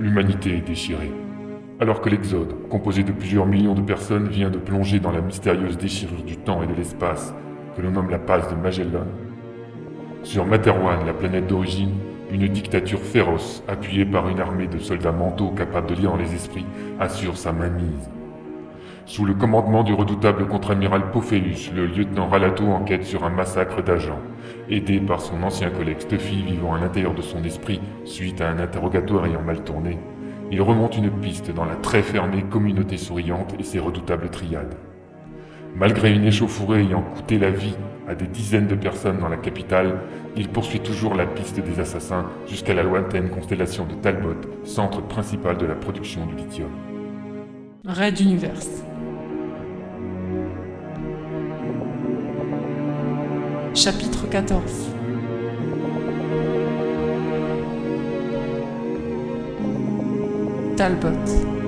L'humanité est déchirée. Alors que l'Exode, composé de plusieurs millions de personnes, vient de plonger dans la mystérieuse déchirure du temps et de l'espace que l'on nomme la passe de Magellan, sur Materwan, la planète d'origine, une dictature féroce, appuyée par une armée de soldats mentaux capables de lire les esprits, assure sa mainmise. Sous le commandement du redoutable contre-amiral Pophéus, le lieutenant Ralato enquête sur un massacre d'agents. Aidé par son ancien collègue Stuffy vivant à l'intérieur de son esprit suite à un interrogatoire ayant mal tourné, il remonte une piste dans la très fermée communauté souriante et ses redoutables triades. Malgré une échauffourée ayant coûté la vie à des dizaines de personnes dans la capitale, il poursuit toujours la piste des assassins jusqu'à la lointaine constellation de Talbot, centre principal de la production du lithium. Raid Universe. Chapitre 14 Talbot.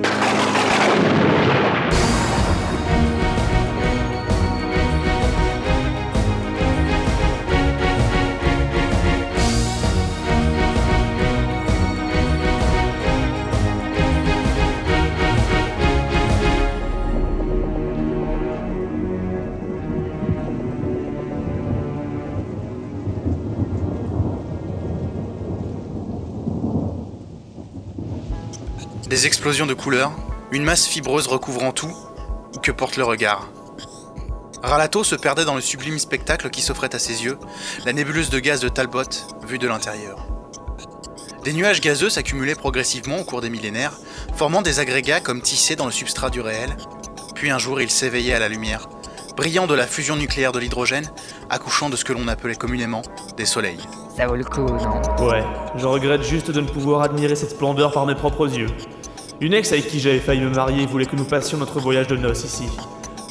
Des explosions de couleurs, une masse fibreuse recouvrant tout, que porte le regard. Ralato se perdait dans le sublime spectacle qui s'offrait à ses yeux, la nébuleuse de gaz de Talbot, vue de l'intérieur. Des nuages gazeux s'accumulaient progressivement au cours des millénaires, formant des agrégats comme tissés dans le substrat du réel, puis un jour il s'éveillait à la lumière, brillant de la fusion nucléaire de l'hydrogène, accouchant de ce que l'on appelait communément des soleils. Ça vaut le coup, non? Ouais, je regrette juste de ne pouvoir admirer cette splendeur par mes propres yeux. Une ex avec qui j'avais failli me marier voulait que nous passions notre voyage de noces ici.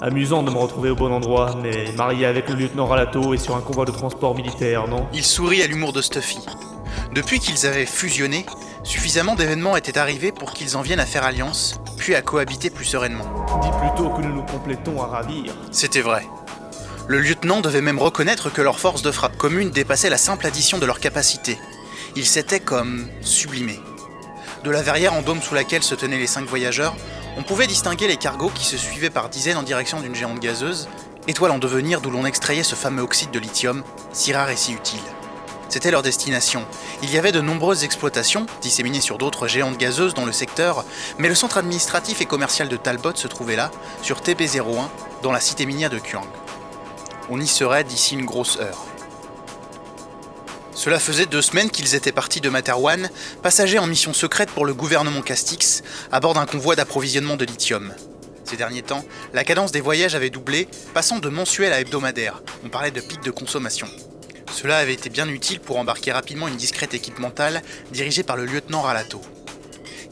Amusant de me retrouver au bon endroit, mais marié avec le lieutenant Ralato et sur un convoi de transport militaire, non? Il sourit à l'humour de Stuffy. Depuis qu'ils avaient fusionné, suffisamment d'événements étaient arrivés pour qu'ils en viennent à faire alliance, puis à cohabiter plus sereinement. Dis plutôt que nous nous complétons à ravir. C'était vrai. Le lieutenant devait même reconnaître que leur force de frappe commune dépassait la simple addition de leurs capacités. Ils s'étaient comme sublimés. De la verrière en dôme sous laquelle se tenaient les cinq voyageurs, on pouvait distinguer les cargos qui se suivaient par dizaines en direction d'une géante gazeuse, étoile en devenir d'où l'on extrayait ce fameux oxyde de lithium, si rare et si utile. C'était leur destination. Il y avait de nombreuses exploitations, disséminées sur d'autres géantes gazeuses dans le secteur, mais le centre administratif et commercial de Talbot se trouvait là, sur TP01, dans la cité minière de Kuang. On y serait d'ici une grosse heure. Cela faisait deux semaines qu'ils étaient partis de Materwan, passagers en mission secrète pour le gouvernement Castix, à bord d'un convoi d'approvisionnement de lithium. Ces derniers temps, la cadence des voyages avait doublé, passant de mensuel à hebdomadaire. On parlait de pic de consommation. Cela avait été bien utile pour embarquer rapidement une discrète équipe mentale dirigée par le lieutenant Ralato.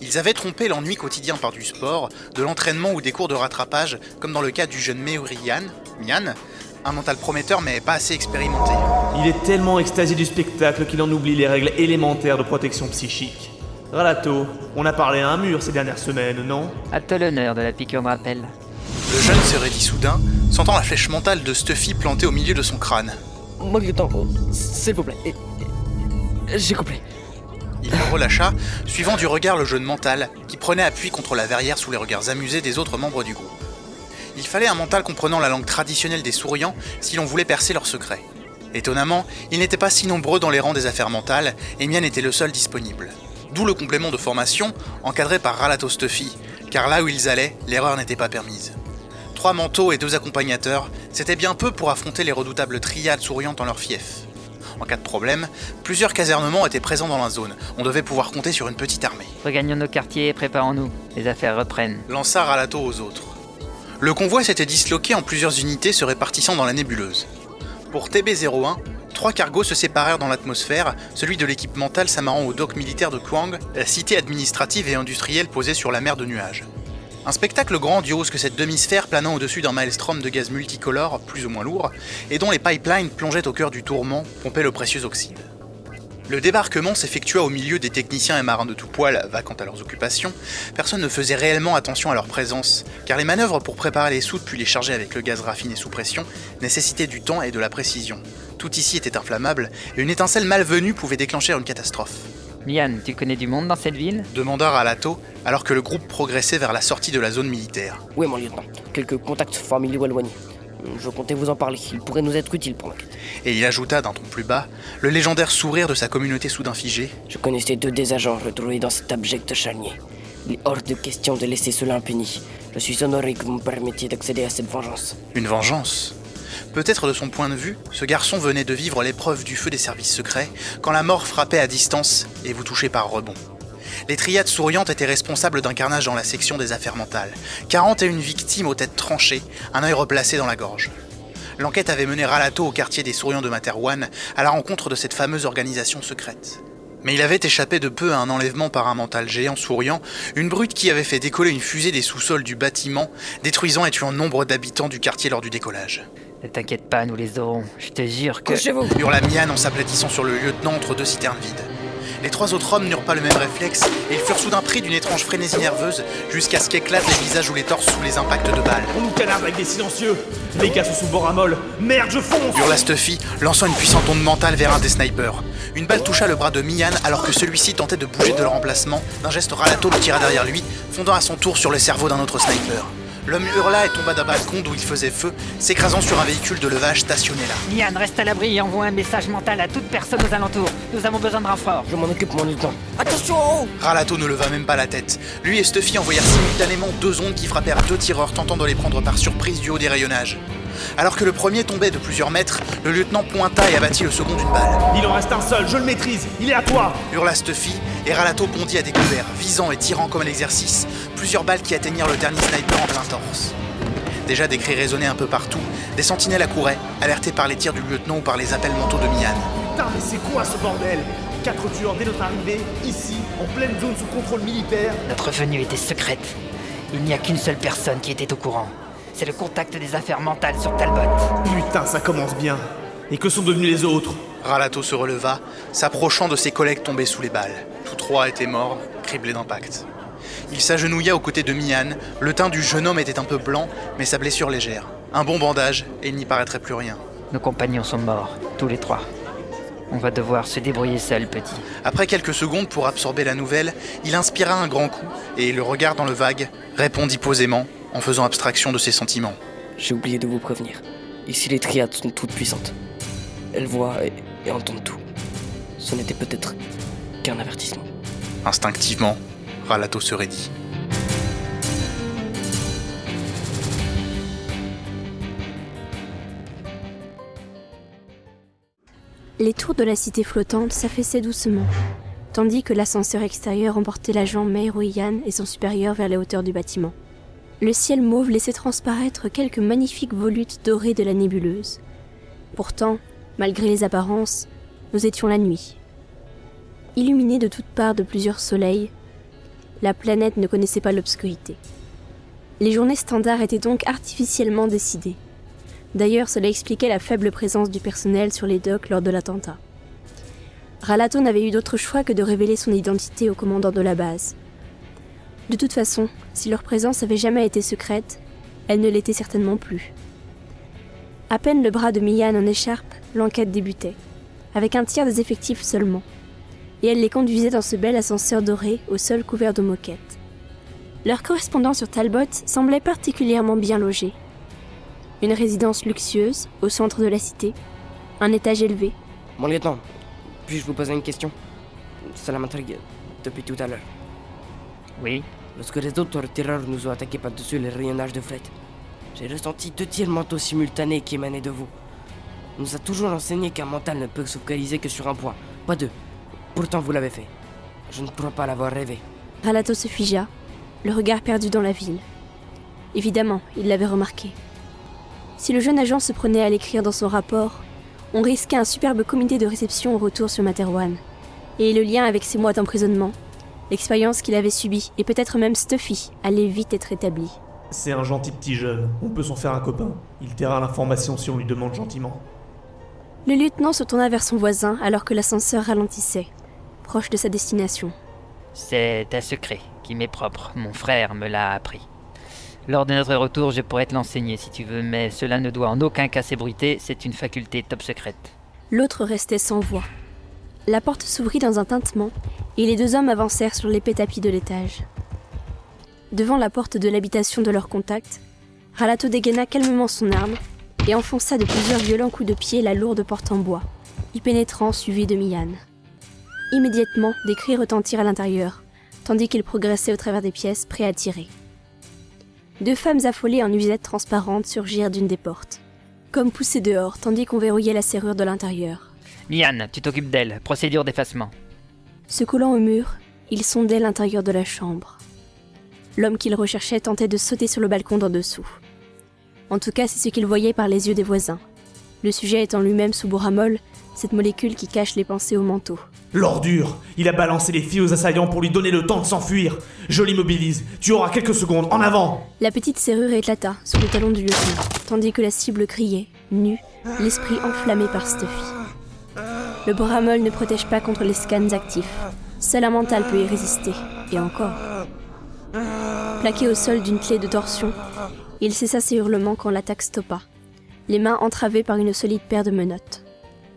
Ils avaient trompé l'ennui quotidien par du sport, de l'entraînement ou des cours de rattrapage, comme dans le cas du jeune Meuri Yan, Mian, un mental prometteur mais pas assez expérimenté. Il est tellement extasié du spectacle qu'il en oublie les règles élémentaires de protection psychique. Ralato, on a parlé à un mur ces dernières semaines, non? À toi l'honneur de la piqûre de rappel. Le jeune se raidit soudain, sentant la flèche mentale de Stuffy plantée au milieu de son crâne. Moi, le temps, s'il vous plaît. J'ai compris. Il le relâcha, suivant du regard le jeune mental, qui prenait appui contre la verrière sous les regards amusés des autres membres du groupe. Il fallait un mental comprenant la langue traditionnelle des souriants si l'on voulait percer leurs secrets. Étonnamment, ils n'étaient pas si nombreux dans les rangs des affaires mentales, et Mian était le seul disponible. D'où le complément de formation, encadré par Ralato Stuffy, car là où ils allaient, l'erreur n'était pas permise. Trois manteaux et deux accompagnateurs, c'était bien peu pour affronter les redoutables triades souriantes en leur fief. En cas de problème, plusieurs casernements étaient présents dans la zone. On devait pouvoir compter sur une petite armée. Regagnons nos quartiers et préparons-nous. Les affaires reprennent. Lança Ralato aux autres. Le convoi s'était disloqué en plusieurs unités se répartissant dans la nébuleuse. Pour TB01, trois cargos se séparèrent dans l'atmosphère, celui de l'équipe mentale s'amarrant au dock militaire de Kuang, la cité administrative et industrielle posée sur la mer de nuages. Un spectacle grandiose que cette demi-sphère planant au-dessus d'un maelstrom de gaz multicolore, plus ou moins lourd, et dont les pipelines plongeaient au cœur du tourment, pompaient le précieux oxyde. Le débarquement s'effectua au milieu des techniciens et marins de tout poil, vacant à leurs occupations. Personne ne faisait réellement attention à leur présence, car les manœuvres pour préparer les soutes puis les charger avec le gaz raffiné sous pression nécessitaient du temps et de la précision. Tout ici était inflammable, et une étincelle malvenue pouvait déclencher une catastrophe. Mian, tu connais du monde dans cette ville? Demanda Ralato alors que le groupe progressait vers la sortie de la zone militaire. Oui, mon lieutenant? Quelques contacts familiaux éloignés. Je comptais vous en parler. Ils pourraient nous être utiles pour l'enquête. Et il ajouta d'un ton plus bas le légendaire sourire de sa communauté soudain figée. Je connaissais deux des agents retrouvés dans cet abject charnier. Il est hors de question de laisser cela impuni. Je suis honoré que vous me permettiez d'accéder à cette vengeance. Une vengeance Peut-être de son point de vue, ce garçon venait de vivre l'épreuve du feu des services secrets quand la mort frappait à distance et vous touchait par rebond. Les triades souriantes étaient responsables d'un carnage dans la section des affaires mentales. 41 victimes aux têtes tranchées, un œil replacé dans la gorge. L'enquête avait mené Ralato au quartier des souriants de Materwan à la rencontre de cette fameuse organisation secrète. Mais il avait échappé de peu à un enlèvement par un mental géant souriant, une brute qui avait fait décoller une fusée des sous-sols du bâtiment, détruisant et tuant nombre d'habitants du quartier lors du décollage. Ne t'inquiète pas, nous les aurons. Je te jure que. Couchez-vous hurla Mian en s'aplatissant sur le lieutenant entre deux citernes vides. Les trois autres hommes n'eurent pas le même réflexe et ils furent soudain pris d'une étrange frénésie nerveuse jusqu'à ce qu'éclatent les visages ou les torses sous les impacts de balles. On nous canarde avec des silencieux Les gars sont sous bord à molle Merde, je fonce hurla Stuffy, lançant une puissante onde mentale vers un des snipers. Une balle toucha le bras de Mian alors que celui-ci tentait de bouger de leur emplacement. D'un geste, Ralato le tira derrière lui, fondant à son tour sur le cerveau d'un autre sniper. L'homme hurla et tomba d'un balcon d'où il faisait feu, s'écrasant sur un véhicule de levage stationné là. Mian, reste à l'abri et envoie un message mental à toute personne aux alentours. Nous avons besoin de renfort. Je m'en occupe, mon lieutenant. Attention Ralato ne leva même pas la tête. Lui et Stuffy envoyèrent simultanément deux ondes qui frappèrent deux tireurs tentant de les prendre par surprise du haut des rayonnages. Alors que le premier tombait de plusieurs mètres, le lieutenant pointa et abattit le second d'une balle. Il en reste un seul, je le maîtrise Il est à toi Hurla Stuffy, et Ralato bondit à découvert, visant et tirant comme à l'exercice, plusieurs balles qui atteignirent le dernier sniper en plein torse. Déjà des cris résonnaient un peu partout, des sentinelles accouraient, alertés par les tirs du lieutenant ou par les appels mentaux de Mian. Putain, mais c'est quoi ce bordel? Quatre tueurs dès notre arrivée, ici, en pleine zone sous contrôle militaire. Notre venue était secrète. Il n'y a qu'une seule personne qui était au courant. C'est le contact des affaires mentales sur Talbot. Putain, ça commence bien. Et que sont devenus les autres Ralato se releva, s'approchant de ses collègues tombés sous les balles. Tous trois étaient morts, criblés d'impact. Il s'agenouilla aux côtés de Mian. Le teint du jeune homme était un peu blanc, mais sa blessure légère. Un bon bandage, et il n'y paraîtrait plus rien. Nos compagnons sont morts, tous les trois. On va devoir se débrouiller seul, petit. Après quelques secondes pour absorber la nouvelle, il inspira un grand coup et, le regard dans le vague, répondit posément, en faisant abstraction de ses sentiments. J'ai oublié de vous prévenir. Ici, les triades sont toutes puissantes. Elles voient et, et entendent tout. Ce n'était peut-être qu'un avertissement. Instinctivement, Ralato se raidit. Les tours de la cité flottante s'affaissaient doucement, tandis que l'ascenseur extérieur emportait l'agent Meiroyan et son supérieur vers les hauteurs du bâtiment. Le ciel mauve laissait transparaître quelques magnifiques volutes dorées de la nébuleuse. Pourtant, malgré les apparences, nous étions la nuit. Illuminée de toutes parts de plusieurs soleils, la planète ne connaissait pas l'obscurité. Les journées standards étaient donc artificiellement décidées. D'ailleurs, cela expliquait la faible présence du personnel sur les docks lors de l'attentat. Ralato n'avait eu d'autre choix que de révéler son identité au commandant de la base. De toute façon, si leur présence avait jamais été secrète, elle ne l'était certainement plus. À peine le bras de Mian en écharpe, l'enquête débutait, avec un tiers des effectifs seulement, et elle les conduisait dans ce bel ascenseur doré au sol couvert de moquettes. Leur correspondant sur Talbot semblait particulièrement bien logé. Une résidence luxueuse au centre de la cité, un étage élevé. Mon lieutenant, puis-je vous poser une question? Cela m'intrigue depuis tout à l'heure. Oui Lorsque les autres tireurs nous ont attaqués par-dessus les rayonnages de fret, j'ai ressenti deux tirs mentaux simultanés qui émanaient de vous. On nous a toujours enseigné qu'un mental ne peut se focaliser que sur un point, pas deux. Pourtant, vous l'avez fait. Je ne crois pas l'avoir rêvé. Ralato se figea, le regard perdu dans la ville. Évidemment, il l'avait remarqué. Si le jeune agent se prenait à l'écrire dans son rapport, on risquait un superbe comité de réception au retour sur Materwan. Et le lien avec ses mois d'emprisonnement, l'expérience qu'il avait subie, et peut-être même Stuffy, allait vite être établi. C'est un gentil petit jeune, on peut s'en faire un copain. Il taira l'information si on lui demande gentiment. Le lieutenant se tourna vers son voisin alors que l'ascenseur ralentissait, proche de sa destination. C'est un secret qui m'est propre. Mon frère me l'a appris. Lors de notre retour, je pourrais te l'enseigner si tu veux, mais cela ne doit en aucun cas s'ébruiter, c'est une faculté top secrète. L'autre restait sans voix. La porte s'ouvrit dans un tintement et les deux hommes avancèrent sur l'épais tapis de l'étage. Devant la porte de l'habitation de leur contact, Ralato dégaina calmement son arme et enfonça de plusieurs violents coups de pied la lourde porte en bois, y pénétrant suivi de Mian. Immédiatement, des cris retentirent à l'intérieur, tandis qu'il progressait au travers des pièces, prêt à tirer. Deux femmes affolées en nuisettes transparentes surgirent d'une des portes, comme poussées dehors, tandis qu'on verrouillait la serrure de l'intérieur. Mian, tu t'occupes d'elle. Procédure d'effacement. Se collant au mur, il sondait l'intérieur de la chambre. L'homme qu'il recherchait tentait de sauter sur le balcon d'en dessous. En tout cas, c'est ce qu'il voyait par les yeux des voisins. Le sujet étant lui-même sous boramol, cette molécule qui cache les pensées au manteau. L'ordure Il a balancé les filles aux assaillants pour lui donner le temps de s'enfuir. Je l'immobilise. Tu auras quelques secondes. En avant La petite serrure éclata sous le talon du lieutenant, tandis que la cible criait, nue, l'esprit enflammé par Stuffy. Le boramol ne protège pas contre les scans actifs. Seul un mental peut y résister, et encore. Plaqué au sol d'une clé de torsion, il cessa ses hurlements quand l'attaque stoppa, les mains entravées par une solide paire de menottes.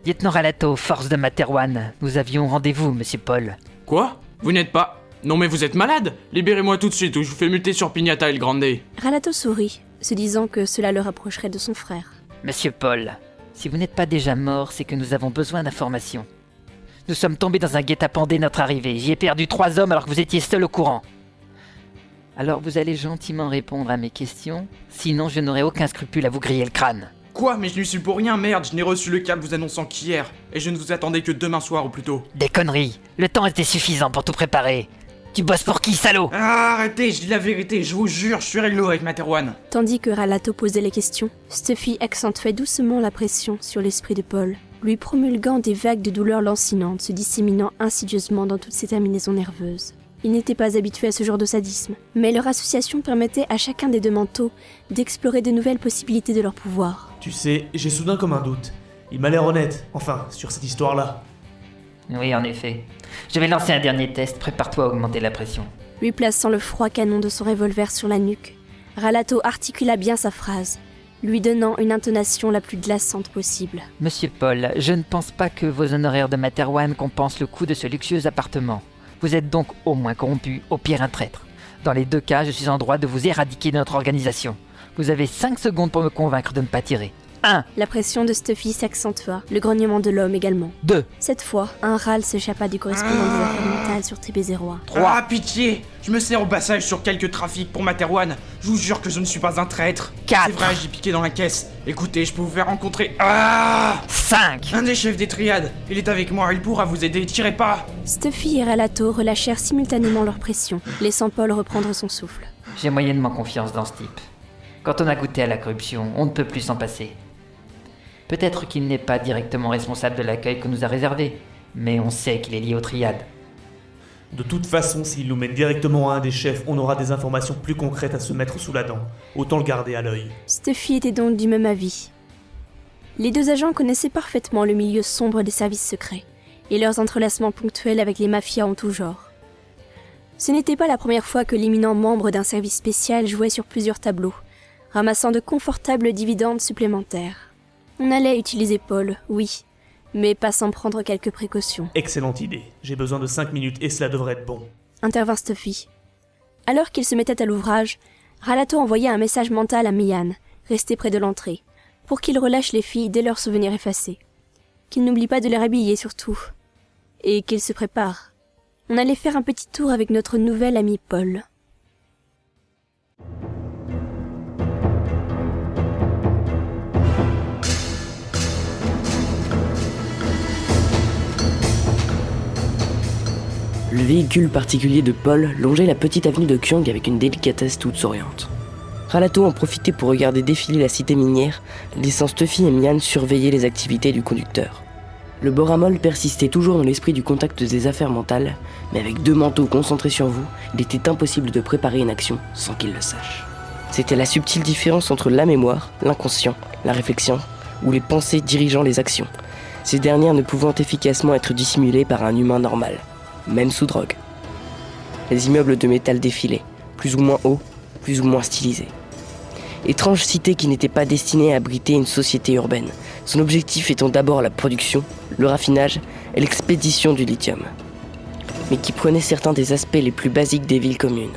Lieutenant Ralato, force de Materwan, nous avions rendez-vous, monsieur Paul. Quoi? Vous n'êtes pas? Non mais vous êtes malade? Libérez-moi tout de suite ou je vous fais muter sur Pignata El Grande. Ralato sourit, se disant que cela le rapprocherait de son frère. Monsieur Paul, si vous n'êtes pas déjà mort, c'est que nous avons besoin d'informations. Nous sommes tombés dans un guet-apens dès notre arrivée. J'y ai perdu trois hommes alors que vous étiez seul au courant. Alors vous allez gentiment répondre à mes questions, sinon je n'aurai aucun scrupule à vous griller le crâne. Quoi Mais je n'y suis pour rien, merde, je n'ai reçu le câble vous annonçant qu'hier, et je ne vous attendais que demain soir ou plus tôt. Des conneries. Le temps était suffisant pour tout préparer. Tu bosses pour qui, salaud? Ah, arrêtez, je dis la vérité, je vous jure, je suis réglo avec Materwan. Tandis que Ralato posait les questions, Stuffy accentuait doucement la pression sur l'esprit de Paul, lui promulguant des vagues de douleurs lancinantes se disséminant insidieusement dans toutes ses terminaisons nerveuses. Il n'était pas habitué à ce genre de sadisme, mais leur association permettait à chacun des deux manteaux d'explorer de nouvelles possibilités de leur pouvoir. Tu sais, j'ai soudain comme un doute. Il m'a l'air honnête, enfin, sur cette histoire-là. Oui, en effet. Je vais lancer un dernier test, prépare-toi à augmenter la pression. Lui plaçant le froid canon de son revolver sur la nuque, Ralato articula bien sa phrase, lui donnant une intonation la plus glaçante possible. Monsieur Paul, je ne pense pas que vos honoraires de Materwan compensent le coût de ce luxueux appartement. Vous êtes donc au moins corrompu, au pire un traître. Dans les deux cas, je suis en droit de vous éradiquer de notre organisation. Vous avez 5 secondes pour me convaincre de ne pas tirer. 1, La pression de Stuffy s'accentua, le grognement de l'homme également. 2, Cette fois, un râle s'échappa du correspondant des affaires mentales sur TB01. 3. Ah, pitié Je me sers au passage sur quelques trafics pour Materwan. Je vous jure que je ne suis pas un traître. Quatre. C'est vrai, j'ai piqué dans la caisse. Écoutez, je peux vous faire rencontrer. Ah 5. Un des chefs des triades. Il est avec moi, il pourra vous aider, tirez pas Stuffy et Ralato relâchèrent simultanément leur pression, laissant Paul reprendre son souffle. J'ai moyennement confiance dans ce type. Quand on a goûté à la corruption, on ne peut plus s'en passer. Peut-être qu'il n'est pas directement responsable de l'accueil que nous a réservé, mais on sait qu'il est lié aux triades. De toute façon, s'il nous mène directement à un des chefs, on aura des informations plus concrètes à se mettre sous la dent. Autant le garder à l'œil. Stuffy était donc du même avis. Les deux agents connaissaient parfaitement le milieu sombre des services secrets et leurs entrelacements ponctuels avec les mafias en tout genre. Ce n'était pas la première fois que l'éminent membre d'un service spécial jouait sur plusieurs tableaux, ramassant de confortables dividendes supplémentaires. On allait utiliser Paul, oui, mais pas sans prendre quelques précautions. Excellente idée. J'ai besoin de 5 minutes et cela devrait être bon. intervint Stuffy. Alors qu'il se mettait à l'ouvrage, Ralato envoya un message mental à Mian, resté près de l'entrée, pour qu'il relâche les filles dès leur souvenir effacé. Qu'il n'oublie pas de les rhabiller surtout. Et qu'il se prépare. On allait faire un petit tour avec notre nouvel ami Paul. Le véhicule particulier de Paul longeait la petite avenue de Kyong avec une délicatesse toute souriante. Ralato en profitait pour regarder défiler la cité minière, laissant Stuffy et Mian surveiller les activités du conducteur. Le boramol persistait toujours dans l'esprit du contact des affaires mentales, mais avec deux manteaux concentrés sur vous, il était impossible de préparer une action sans qu'il le sache. C'était la subtile différence entre la mémoire, l'inconscient, la réflexion, ou les pensées dirigeant les actions, ces dernières ne pouvant efficacement être dissimulées par un humain normal, même sous drogue. Les immeubles de métal défilaient, plus ou moins hauts, plus ou moins stylisés. Étrange cité qui n'était pas destinée à abriter une société urbaine, son objectif étant d'abord la production, le raffinage et l'expédition du lithium. mais qui prenait certains des aspects les plus basiques des villes communes.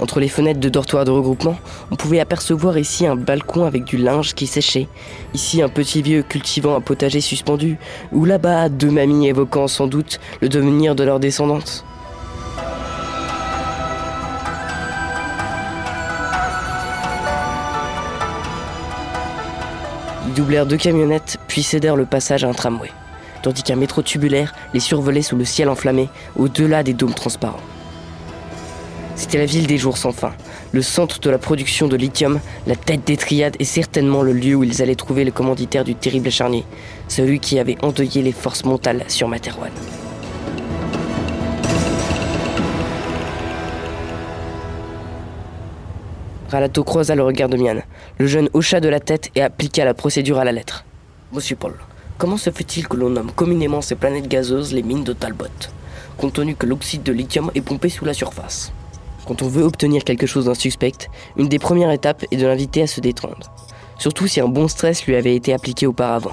Entre les fenêtres de dortoirs de regroupement, on pouvait apercevoir ici un balcon avec du linge qui séchait, ici un petit vieux cultivant un potager suspendu, ou là-bas deux mamies évoquant sans doute le devenir de leur descendante. Ils doublèrent deux camionnettes, puis cédèrent le passage à un tramway, tandis qu'un métro tubulaire les survolait sous le ciel enflammé, au-delà des dômes transparents. C'était la ville des jours sans fin, le centre de la production de lithium, la tête des triades et certainement le lieu où ils allaient trouver le commanditaire du terrible charnier, celui qui avait endeuillé les forces mentales sur Materwan. Ralato croisa le regard de Mian. Le jeune hocha de la tête et appliqua la procédure à la lettre. Monsieur Paul, comment se fait-il que l'on nomme communément ces planètes gazeuses les mines de Talbot, compte tenu que l'oxyde de lithium est pompé sous la surface Quand on veut obtenir quelque chose d'un suspect, une des premières étapes est de l'inviter à se détendre. Surtout si un bon stress lui avait été appliqué auparavant.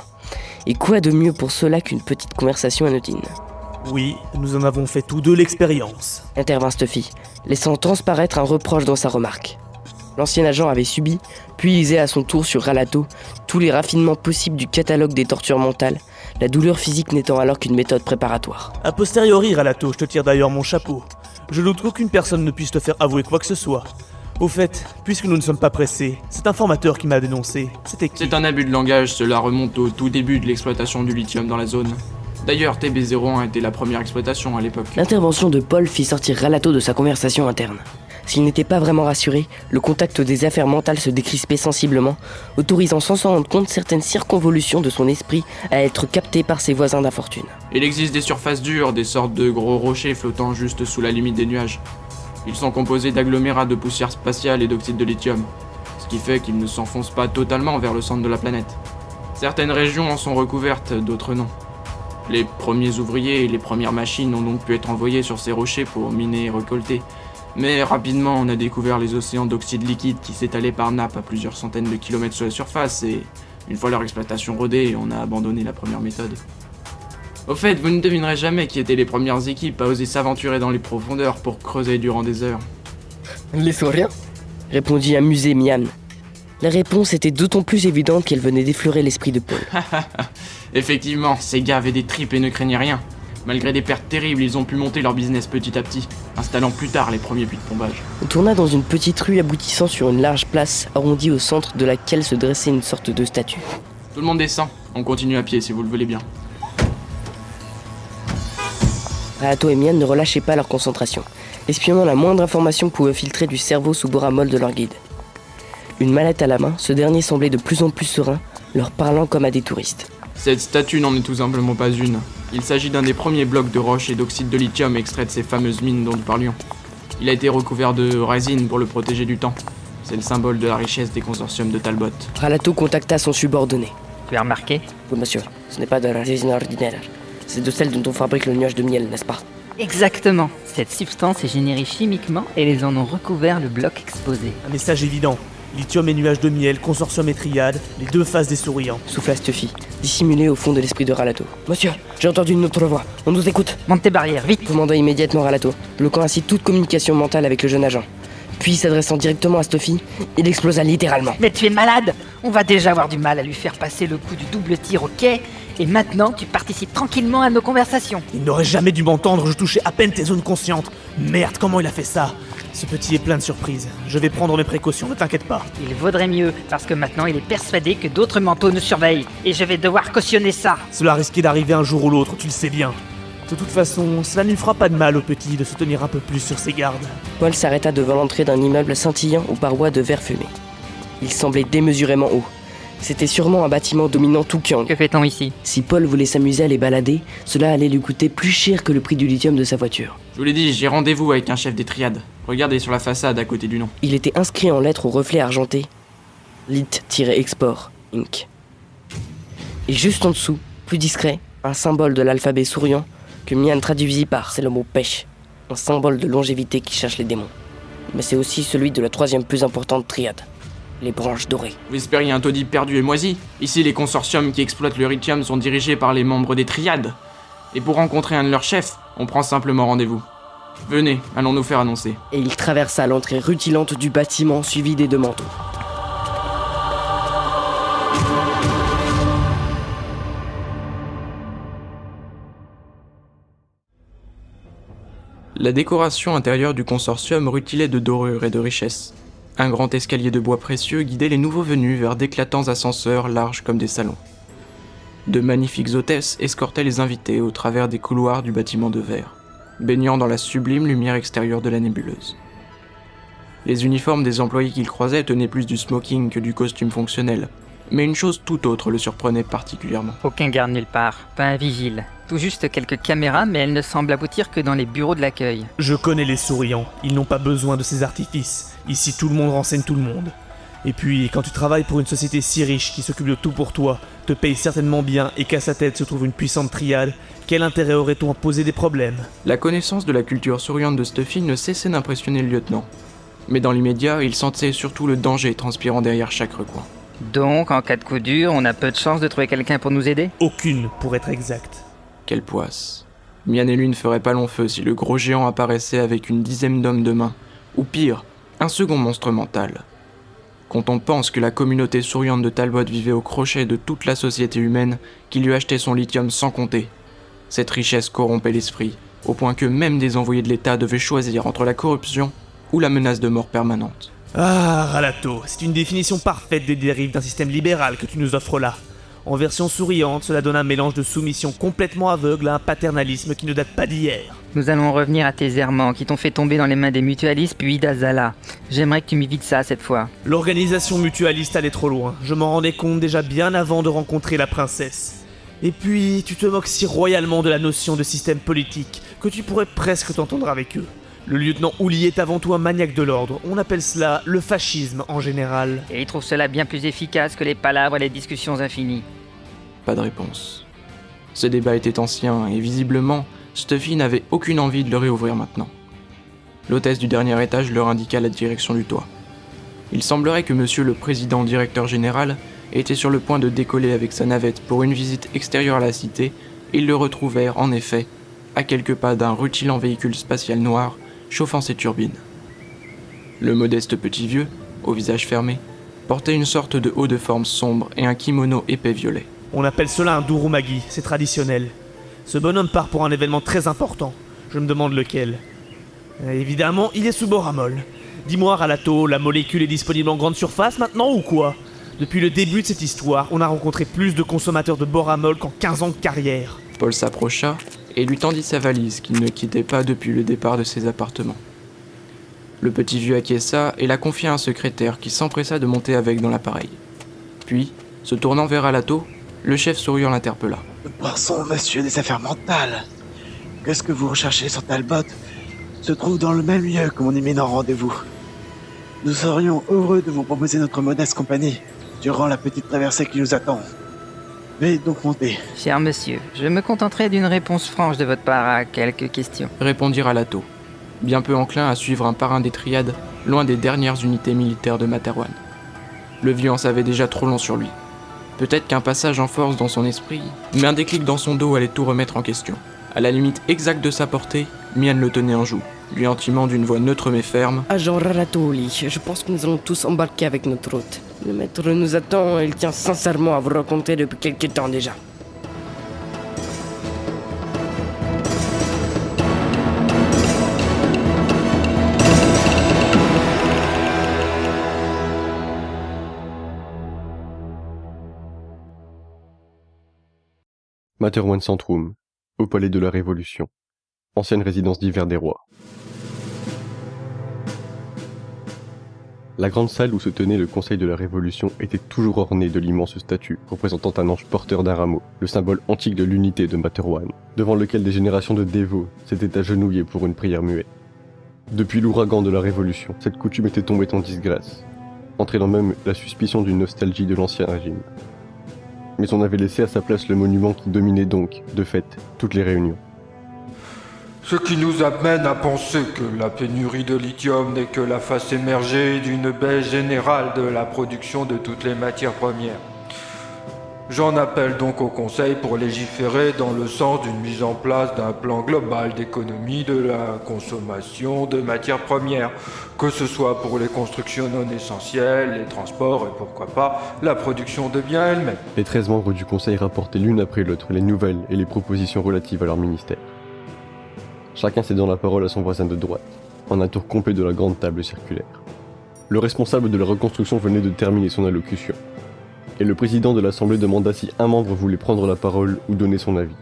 Et quoi de mieux pour cela qu'une petite conversation anodine? Oui, nous en avons fait tous deux l'expérience. intervint Stuffy, laissant transparaître un reproche dans sa remarque. L'ancien agent avait subi, puis lisait à son tour sur Ralato tous les raffinements possibles du catalogue des tortures mentales, la douleur physique n'étant alors qu'une méthode préparatoire. A posteriori, Ralato, je te tire d'ailleurs mon chapeau. Je doute qu'aucune personne ne puisse te faire avouer quoi que ce soit. Au fait, puisque nous ne sommes pas pressés, cet informateur qui m'a dénoncé, c'était qui C'est un abus de langage, cela remonte au tout début de l'exploitation du lithium dans la zone. D'ailleurs, TB01 était la première exploitation à l'époque. L'intervention de Paul fit sortir Ralato de sa conversation interne. S'il n'était pas vraiment rassuré, le contact des affaires mentales se décrispait sensiblement, autorisant sans s'en rendre compte certaines circonvolutions de son esprit à être captées par ses voisins d'infortune. Il existe des surfaces dures, des sortes de gros rochers flottant juste sous la limite des nuages. Ils sont composés d'agglomérats de poussière spatiale et d'oxyde de lithium, ce qui fait qu'ils ne s'enfoncent pas totalement vers le centre de la planète. Certaines régions en sont recouvertes, d'autres non. Les premiers ouvriers et les premières machines ont donc pu être envoyés sur ces rochers pour miner et récolter. Mais rapidement, on a découvert les océans d'oxyde liquide qui s'étalaient par nappes à plusieurs centaines de kilomètres sous la surface et, une fois leur exploitation rodée, on a abandonné la première méthode. Au fait, vous ne devinerez jamais qui étaient les premières équipes à oser s'aventurer dans les profondeurs pour creuser durant des heures. Les sauriens répondit amusé Mian. La réponse était d'autant plus évidente qu'elle venait d'effleurer l'esprit de Paul. Effectivement, ces gars avaient des tripes et ne craignaient rien. Malgré des pertes terribles, ils ont pu monter leur business petit à petit, installant plus tard les premiers puits de pompage. On tourna dans une petite rue aboutissant sur une large place arrondie au centre de laquelle se dressait une sorte de statue. Tout le monde descend, on continue à pied si vous le voulez bien. Ralato et Mian ne relâchaient pas leur concentration, espionnant la moindre information pouvait filtrer du cerveau sous bras molle de leur guide. Une mallette à la main, ce dernier semblait de plus en plus serein, leur parlant comme à des touristes. Cette statue n'en est tout simplement pas une. Il s'agit d'un des premiers blocs de roche et d'oxyde de lithium extraits de ces fameuses mines dont nous parlions. Il a été recouvert de résine pour le protéger du temps. C'est le symbole de la richesse des consortiums de Talbot. Ralato contacta son subordonné. Tu as remarqué? Oui, monsieur, ce n'est pas de la résine ordinaire. C'est de celle dont on fabrique le nuage de miel, n'est-ce pas? Exactement. Cette substance est générée chimiquement et ils en ont recouvert le bloc exposé. Un message évident. Lithium et nuages de miel, consortium et triade, les deux faces des souriants. Souffla Stuffy, dissimulé au fond de l'esprit de Ralato. Monsieur, j'ai entendu une autre voix. On nous écoute. Monte tes barrières, vite Commanda immédiatement Ralato, bloquant ainsi toute communication mentale avec le jeune agent. Puis, s'adressant directement à Stuffy, il explosa littéralement. Mais tu es malade On va déjà avoir du mal à lui faire passer le coup du double tir au quai, et maintenant tu participes tranquillement à nos conversations. Il n'aurait jamais dû m'entendre, je touchais à peine tes zones conscientes. Merde, comment il a fait ça? Ce petit est plein de surprises. Je vais prendre mes précautions, ne t'inquiète pas. Il vaudrait mieux, parce que maintenant il est persuadé que d'autres manteaux nous surveillent, et je vais devoir cautionner ça. Cela risquait d'arriver un jour ou l'autre, tu le sais bien. De toute façon, cela ne lui fera pas de mal au petit de se tenir un peu plus sur ses gardes. Paul s'arrêta devant l'entrée d'un immeuble scintillant aux parois de verre fumé. Il semblait démesurément haut. C'était sûrement un bâtiment dominant tout Kyang. Que fait-on ici Si Paul voulait s'amuser à les balader, cela allait lui coûter plus cher que le prix du lithium de sa voiture. Je vous l'ai dit, j'ai rendez-vous avec un chef des triades. Regardez sur la façade à côté du nom. Il était inscrit en lettres au reflet argenté Lit-Export Inc. Et juste en dessous, plus discret, un symbole de l'alphabet souriant que Mian traduisit par c'est le mot pêche, un symbole de longévité qui cherche les démons. Mais c'est aussi celui de la troisième plus importante triade, les branches dorées. Vous espériez un taudis perdu et moisi Ici, les consortiums qui exploitent le lithium sont dirigés par les membres des triades. Et pour rencontrer un de leurs chefs, on prend simplement rendez-vous. Venez, allons nous faire annoncer. Et il traversa l'entrée rutilante du bâtiment suivi des deux manteaux. La décoration intérieure du consortium rutilait de dorures et de richesses. Un grand escalier de bois précieux guidait les nouveaux venus vers d'éclatants ascenseurs larges comme des salons. De magnifiques hôtesses escortaient les invités au travers des couloirs du bâtiment de verre, baignant dans la sublime lumière extérieure de la nébuleuse. Les uniformes des employés qu'ils croisaient tenaient plus du smoking que du costume fonctionnel, mais une chose tout autre le surprenait particulièrement. Aucun garde nulle part, pas un vigile. Tout juste quelques caméras, mais elles ne semblent aboutir que dans les bureaux de l'accueil. Je connais les souriants, ils n'ont pas besoin de ces artifices. Ici, tout le monde renseigne tout le monde. Et puis, quand tu travailles pour une société si riche qui s'occupe de tout pour toi, te paye certainement bien et qu'à sa tête se trouve une puissante triade, quel intérêt aurait-on à poser des problèmes? La connaissance de la culture souriante de Stuffy ne cessait d'impressionner le lieutenant. Mais dans l'immédiat, il sentait surtout le danger transpirant derrière chaque recoin. Donc, en cas de coup dur, on a peu de chance de trouver quelqu'un pour nous aider? Aucune, pour être exact. Quelle poisse. Mian et lui ne feraient pas long feu si le gros géant apparaissait avec une dizaine d'hommes de main, ou pire, un second monstre mental. Quand on pense que la communauté souriante de Talbot vivait au crochet de toute la société humaine, qui lui achetait son lithium sans compter, cette richesse corrompait l'esprit, au point que même des envoyés de l'État devaient choisir entre la corruption ou la menace de mort permanente. Ah, Ralato, c'est une définition parfaite des dérives d'un système libéral que tu nous offres là. En version souriante, cela donne un mélange de soumission complètement aveugle à un paternalisme qui ne date pas d'hier. Nous allons revenir à tes errements qui t'ont fait tomber dans les mains des mutualistes puis d'Azala. J'aimerais que tu m'évites ça cette fois. L'organisation mutualiste allait trop loin. Je m'en rendais compte déjà bien avant de rencontrer la princesse. Et puis, tu te moques si royalement de la notion de système politique que tu pourrais presque t'entendre avec eux. Le lieutenant Ouli est avant tout un maniaque de l'ordre. On appelle cela le fascisme en général. Et il trouve cela bien plus efficace que les palabres et les discussions infinies. Pas de réponse. Ce débat était ancien et visiblement, Stuffy n'avait aucune envie de le réouvrir maintenant. L'hôtesse du dernier étage leur indiqua la direction du toit. Il semblerait que monsieur le président directeur général était sur le point de décoller avec sa navette pour une visite extérieure à la cité, et ils le retrouvèrent en effet à quelques pas d'un rutilant véhicule spatial noir chauffant ses turbines. Le modeste petit vieux, au visage fermé, portait une sorte de haut de forme sombre et un kimono épais violet. On appelle cela un Durumagi, c'est traditionnel. Ce bonhomme part pour un événement très important. Je me demande lequel. Euh, évidemment, il est sous Boramol. Dis-moi, Ralato, la molécule est disponible en grande surface maintenant ou quoi? Depuis le début de cette histoire, on a rencontré plus de consommateurs de Boramol qu'en 15 ans de carrière. Paul s'approcha et lui tendit sa valise qu'il ne quittait pas depuis le départ de ses appartements. Le petit vieux acquiesça et la confia à un secrétaire qui s'empressa de monter avec dans l'appareil. Puis, se tournant vers Alato, le chef souriant l'interpella. Poisson, monsieur des affaires mentales. Qu'est-ce que vous recherchez sur Talbot Se trouve dans le même lieu que mon éminent rendez-vous. Nous serions heureux de vous proposer notre modeste compagnie durant la petite traversée qui nous attend. Veuillez donc monter. Cher monsieur, je me contenterai d'une réponse franche de votre part à quelques questions. Répondit Ralato, bien peu enclin à suivre un parrain des triades loin des dernières unités militaires de Materwan. Le vieux en savait déjà trop long sur lui. Peut-être qu'un passage en force dans son esprit, mais un déclic dans son dos allait tout remettre en question. À la limite exacte de sa portée, Mian le tenait en joue, lui intimant d'une voix neutre mais ferme Agent Raratoli, je pense que nous allons tous embarquer avec notre hôte. Le maître nous attend et il tient sincèrement à vous rencontrer depuis quelque temps déjà. Materwan Centrum, au palais de la Révolution, ancienne résidence d'hiver des rois. La grande salle où se tenait le Conseil de la Révolution était toujours ornée de l'immense statue représentant un ange porteur d'un rameau, le symbole antique de l'unité de Materwan, devant lequel des générations de dévots s'étaient agenouillés pour une prière muette. Depuis l'ouragan de la Révolution, cette coutume était tombée en disgrâce, entraînant même la suspicion d'une nostalgie de l'ancien régime. Mais on avait laissé à sa place le monument qui dominait donc, de fait, toutes les réunions. Ce qui nous amène à penser que la pénurie de lithium n'est que la face émergée d'une baisse générale de la production de toutes les matières premières. J'en appelle donc au Conseil pour légiférer dans le sens d'une mise en place d'un plan global d'économie de la consommation de matières premières, que ce soit pour les constructions non essentielles, les transports et pourquoi pas la production de biens elle-même. Les 13 membres du Conseil rapportaient l'une après l'autre les nouvelles et les propositions relatives à leur ministère. Chacun cédant la parole à son voisin de droite, en un tour complet de la grande table circulaire. Le responsable de la reconstruction venait de terminer son allocution et le président de l'Assemblée demanda si un membre voulait prendre la parole ou donner son avis.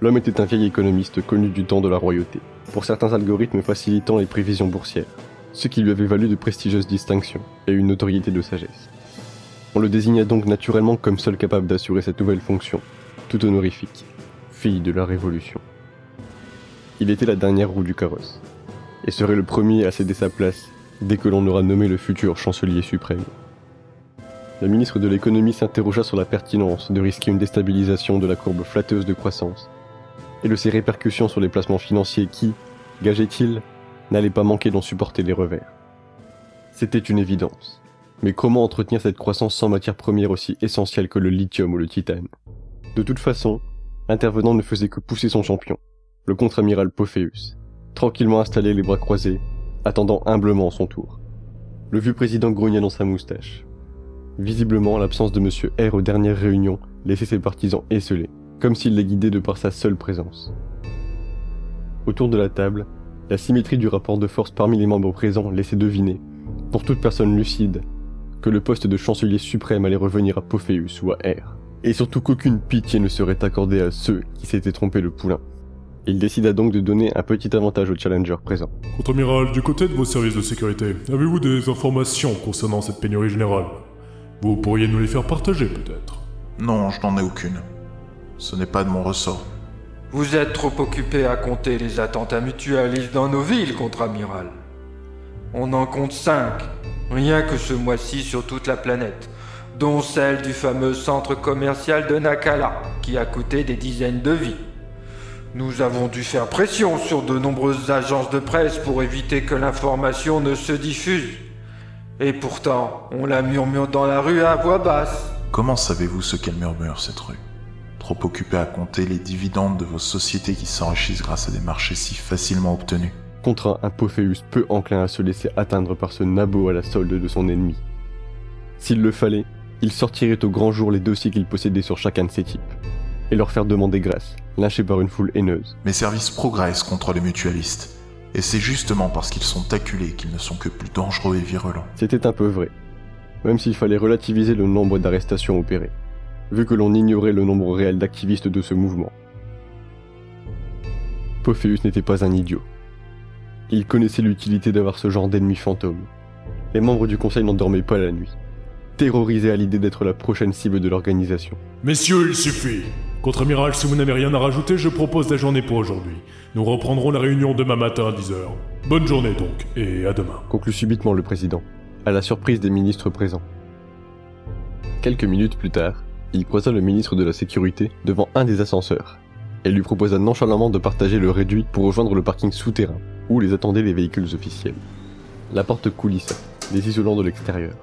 L'homme était un vieil économiste connu du temps de la royauté, pour certains algorithmes facilitant les prévisions boursières, ce qui lui avait valu de prestigieuses distinctions et une notoriété de sagesse. On le désigna donc naturellement comme seul capable d'assurer cette nouvelle fonction, tout honorifique, fille de la Révolution. Il était la dernière roue du carrosse, et serait le premier à céder sa place dès que l'on aura nommé le futur chancelier suprême la ministre de l'économie s'interrogea sur la pertinence de risquer une déstabilisation de la courbe flatteuse de croissance, et de ses répercussions sur les placements financiers qui, gageait-il, n'allaient pas manquer d'en supporter les revers. C'était une évidence. Mais comment entretenir cette croissance sans matière première aussi essentielle que le lithium ou le titane? De toute façon, l'intervenant ne faisait que pousser son champion, le contre-amiral Pophéus, tranquillement installé les bras croisés, attendant humblement son tour. Le vieux président grogna dans sa moustache, Visiblement, l'absence de Monsieur R aux dernières réunions laissait ses partisans esselés, comme s'il les guidait de par sa seule présence. Autour de la table, la symétrie du rapport de force parmi les membres présents laissait deviner, pour toute personne lucide, que le poste de chancelier suprême allait revenir à Pophéus ou à R, et surtout qu'aucune pitié ne serait accordée à ceux qui s'étaient trompés le poulain. Il décida donc de donner un petit avantage au challenger présent. Contre-amiral, du côté de vos services de sécurité, avez-vous des informations concernant cette pénurie générale? Vous pourriez nous les faire partager peut-être? Non, je n'en ai aucune. Ce n'est pas de mon ressort. Vous êtes trop occupé à compter les attentats mutualistes dans nos villes, contre-amiral. On en compte cinq, rien que ce mois-ci sur toute la planète, dont celle du fameux centre commercial de Nakala, qui a coûté des dizaines de vies. Nous avons dû faire pression sur de nombreuses agences de presse pour éviter que l'information ne se diffuse. Et pourtant, on la murmure dans la rue à voix basse. Comment savez-vous ce qu'elle murmure, cette rue? Trop occupé à compter les dividendes de vos sociétés qui s'enrichissent grâce à des marchés si facilement obtenus. Contre un Pophéus peu enclin à se laisser atteindre par ce nabot à la solde de son ennemi. S'il le fallait, il sortirait au grand jour les dossiers qu'il possédait sur chacun de ces types, et leur faire demander grâce, lynchés par une foule haineuse. Mes services progressent contre les mutualistes. Et c'est justement parce qu'ils sont acculés qu'ils ne sont que plus dangereux et virulents. C'était un peu vrai, même s'il fallait relativiser le nombre d'arrestations opérées, vu que l'on ignorait le nombre réel d'activistes de ce mouvement. Pophéus n'était pas un idiot. Il connaissait l'utilité d'avoir ce genre d'ennemis fantômes. Les membres du conseil n'en dormaient pas la nuit, terrorisés à l'idée d'être la prochaine cible de l'organisation. Messieurs, il suffit. Contre-amiral, si vous n'avez rien à rajouter, je propose la journée pour aujourd'hui. Nous reprendrons la réunion demain matin à 10h. Bonne journée donc, et à demain. Conclut subitement le président, à la surprise des ministres présents. Quelques minutes plus tard, il croisa le ministre de la Sécurité devant un des ascenseurs, et lui proposa nonchalamment de partager le réduit pour rejoindre le parking souterrain, où les attendaient les véhicules officiels. La porte coulissa, les isolant de l'extérieur.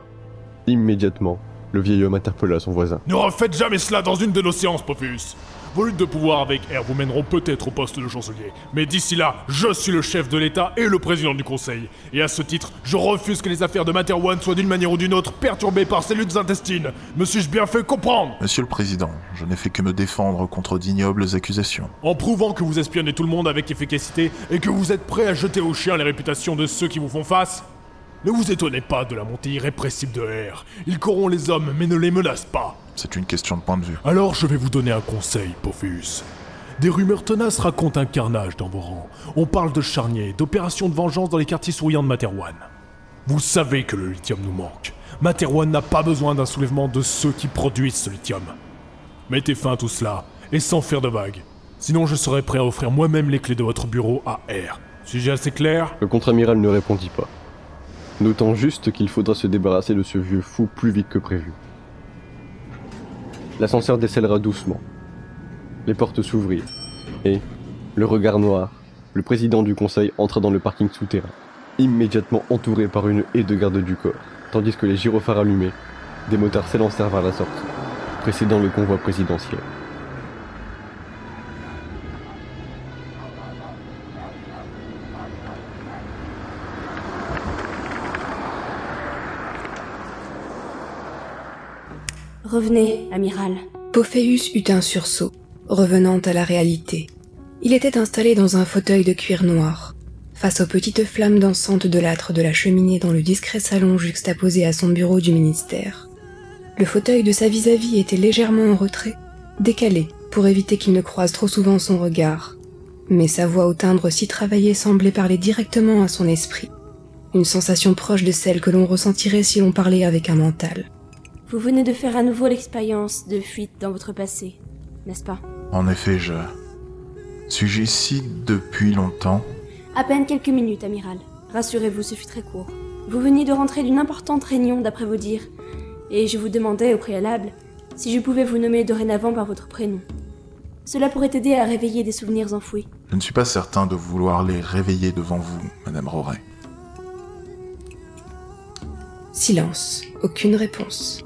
Immédiatement, le vieil homme interpella son voisin. Ne refaites jamais cela dans une de nos séances, Popus Vos luttes de pouvoir avec R vous mèneront peut-être au poste de chancelier, mais d'ici là, je suis le chef de l'État et le président du Conseil. Et à ce titre, je refuse que les affaires de Materwan soient d'une manière ou d'une autre perturbées par ces luttes intestines. Me suis-je bien fait comprendre? Monsieur le Président, je n'ai fait que me défendre contre d'ignobles accusations. En prouvant que vous espionnez tout le monde avec efficacité et que vous êtes prêt à jeter aux chiens les réputations de ceux qui vous font face, ne vous étonnez pas de la montée irrépressible de R. Ils corrompent les hommes, mais ne les menacent pas. C'est une question de point de vue. Alors je vais vous donner un conseil, Pophéus. Des rumeurs tenaces racontent un carnage dans vos rangs. On parle de charniers, d'opérations de vengeance dans les quartiers souriants de Materwan. Vous savez que le lithium nous manque. Materwan n'a pas besoin d'un soulèvement de ceux qui produisent ce lithium. Mettez fin à tout cela, et sans faire de vagues. Sinon je serai prêt à offrir moi-même les clés de votre bureau à R. Suis-je assez clair? Le contre-amiral ne répondit pas notant juste qu'il faudra se débarrasser de ce vieux fou plus vite que prévu. L'ascenseur décèlera doucement. Les portes s'ouvrirent, et, le regard noir, le président du conseil entra dans le parking souterrain, immédiatement entouré par une haie de garde du corps, tandis que les gyrophares allumés, des motards s'élancèrent vers la sortie, précédant le convoi présidentiel. Revenez, amiral. Pophéus eut un sursaut, revenant à la réalité. Il était installé dans un fauteuil de cuir noir, face aux petites flammes dansantes de l'âtre de la cheminée dans le discret salon juxtaposé à son bureau du ministère. Le fauteuil de sa vis-à-vis était légèrement en retrait, décalé, pour éviter qu'il ne croise trop souvent son regard. Mais sa voix au timbre si travaillé semblait parler directement à son esprit. Une sensation proche de celle que l'on ressentirait si l'on parlait avec un mental. Vous venez de faire à nouveau l'expérience de fuite dans votre passé, n'est-ce pas En effet, je... Suis-je ici depuis longtemps À peine quelques minutes, amiral. Rassurez-vous, ce fut très court. Vous veniez de rentrer d'une importante réunion, d'après vos dires, et je vous demandais au préalable si je pouvais vous nommer dorénavant par votre prénom. Cela pourrait aider à réveiller des souvenirs enfouis. Je ne suis pas certain de vouloir les réveiller devant vous, Madame Roret. Silence, aucune réponse.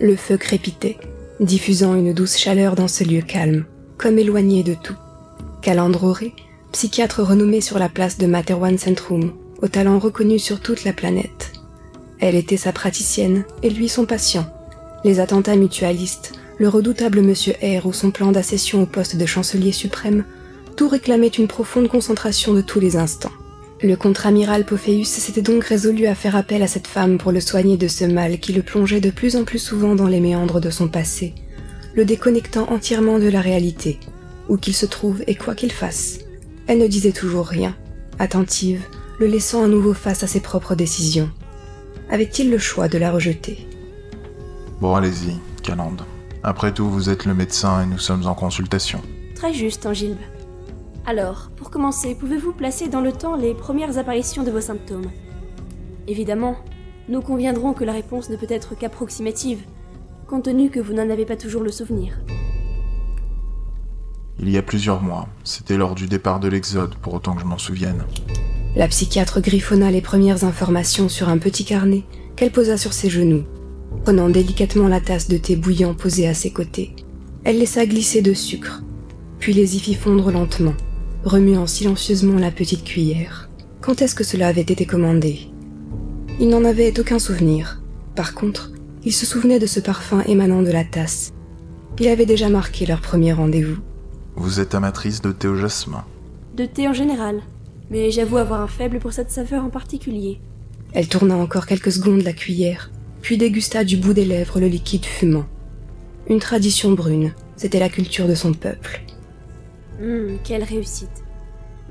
Le feu crépitait, diffusant une douce chaleur dans ce lieu calme, comme éloigné de tout. Calandre Auré, psychiatre renommé sur la place de Materwan Centrum, au talent reconnu sur toute la planète. Elle était sa praticienne et lui son patient. Les attentats mutualistes, le redoutable Monsieur R ou son plan d'accession au poste de chancelier suprême, tout réclamait une profonde concentration de tous les instants. Le contre-amiral Pophéus s'était donc résolu à faire appel à cette femme pour le soigner de ce mal qui le plongeait de plus en plus souvent dans les méandres de son passé, le déconnectant entièrement de la réalité, où qu'il se trouve et quoi qu'il fasse. Elle ne disait toujours rien, attentive, le laissant à nouveau face à ses propres décisions. Avait-il le choix de la rejeter? Bon, allez-y, Calande. Après tout, vous êtes le médecin et nous sommes en consultation. Très juste, Angilbe. Alors, pour commencer, pouvez-vous placer dans le temps les premières apparitions de vos symptômes? Évidemment, nous conviendrons que la réponse ne peut être qu'approximative, compte tenu que vous n'en avez pas toujours le souvenir. Il y a plusieurs mois, c'était lors du départ de l'Exode, pour autant que je m'en souvienne. La psychiatre griffonna les premières informations sur un petit carnet qu'elle posa sur ses genoux, prenant délicatement la tasse de thé bouillant posée à ses côtés. Elle laissa glisser de sucre, puis les y fit fondre lentement, remuant silencieusement la petite cuillère. Quand est-ce que cela avait été commandé? Il n'en avait aucun souvenir. Par contre, il se souvenait de ce parfum émanant de la tasse. Il avait déjà marqué leur premier rendez-vous. Vous êtes amatrice de thé au jasmin De thé en général, mais j'avoue avoir un faible pour cette saveur en particulier. Elle tourna encore quelques secondes la cuillère, puis dégusta du bout des lèvres le liquide fumant. Une tradition brune, c'était la culture de son peuple. Hum, quelle réussite.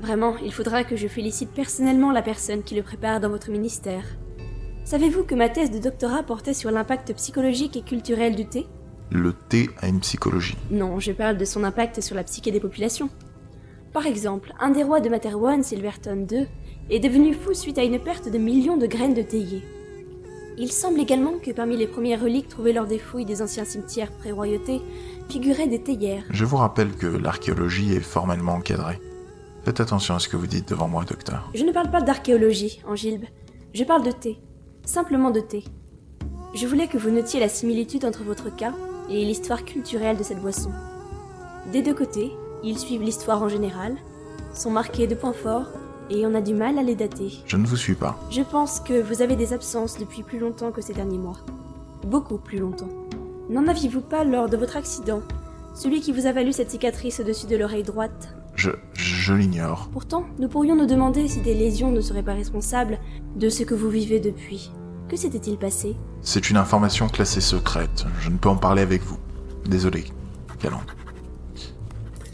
Vraiment, il faudra que je félicite personnellement la personne qui le prépare dans votre ministère. Savez-vous que ma thèse de doctorat portait sur l'impact psychologique et culturel du thé? Le thé a une psychologie. Non, je parle de son impact sur la psyché des populations. Par exemple, un des rois de Materwan, Silverton II, est devenu fou suite à une perte de millions de graines de théier. Il semble également que parmi les premières reliques trouvées lors des fouilles des anciens cimetières pré-royauté figuraient des théières. Je vous rappelle que l'archéologie est formellement encadrée. Faites attention à ce que vous dites devant moi, docteur. Je ne parle pas d'archéologie, Angilbe. Je parle de thé. Simplement de thé. Je voulais que vous notiez la similitude entre votre cas et l'histoire culturelle de cette boisson. Des deux côtés, ils suivent l'histoire en général, sont marqués de points forts et on a du mal à les dater. Je ne vous suis pas. Je pense que vous avez des absences depuis plus longtemps que ces derniers mois. Beaucoup plus longtemps. N'en aviez-vous pas lors de votre accident? Celui qui vous a valu cette cicatrice au-dessus de l'oreille droite? Je, je l'ignore. Pourtant, nous pourrions nous demander si des lésions ne seraient pas responsables de ce que vous vivez depuis. Que s'était-il passé? C'est une information classée secrète. Je ne peux en parler avec vous. Désolé, Calande.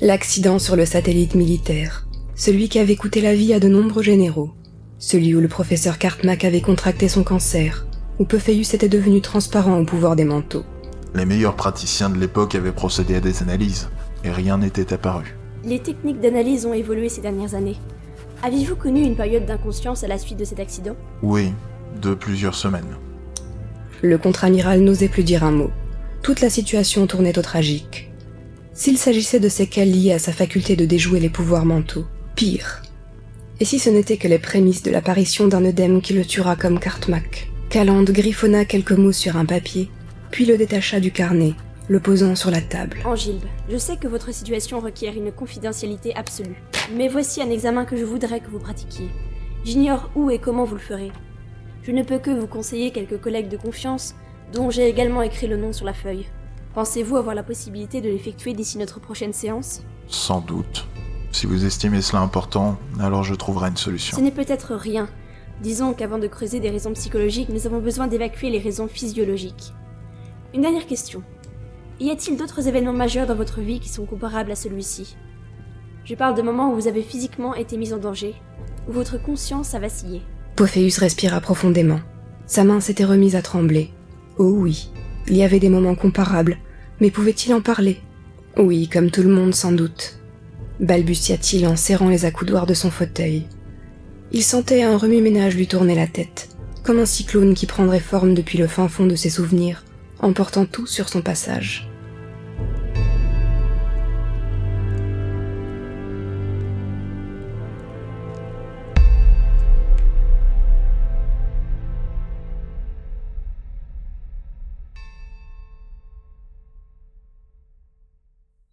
L'accident sur le satellite militaire. Celui qui avait coûté la vie à de nombreux généraux. Celui où le professeur Cartmack avait contracté son cancer. Où Pophéus était devenu transparent au pouvoir des manteaux. Les meilleurs praticiens de l'époque avaient procédé à des analyses, et rien n'était apparu. Les techniques d'analyse ont évolué ces dernières années. Aviez-vous connu une période d'inconscience à la suite de cet accident? Oui, de plusieurs semaines. Le contre-amiral n'osait plus dire un mot. Toute la situation tournait au tragique. S'il s'agissait de séquelles liées à sa faculté de déjouer les pouvoirs mentaux, pire. Et si ce n'était que les prémices de l'apparition d'un œdème qui le tuera comme Cartmack Calande griffonna quelques mots sur un papier, puis le détacha du carnet le posant sur la table. Angilbe, je sais que votre situation requiert une confidentialité absolue. Mais voici un examen que je voudrais que vous pratiquiez. J'ignore où et comment vous le ferez. Je ne peux que vous conseiller quelques collègues de confiance, dont j'ai également écrit le nom sur la feuille. Pensez-vous avoir la possibilité de l'effectuer d'ici notre prochaine séance? Sans doute. Si vous estimez cela important, alors je trouverai une solution. Ce n'est peut-être rien. Disons qu'avant de creuser des raisons psychologiques, nous avons besoin d'évacuer les raisons physiologiques. Une dernière question. Y a-t-il d'autres événements majeurs dans votre vie qui sont comparables à celui-ci? Je parle de moments où vous avez physiquement été mis en danger, où votre conscience a vacillé. Pophéus respira profondément. Sa main s'était remise à trembler. Oh oui, il y avait des moments comparables, mais pouvait-il en parler? Oui, comme tout le monde sans doute. Balbutia-t-il en serrant les accoudoirs de son fauteuil. Il sentait un remue-ménage lui tourner la tête, comme un cyclone qui prendrait forme depuis le fin fond de ses souvenirs, emportant tout sur son passage.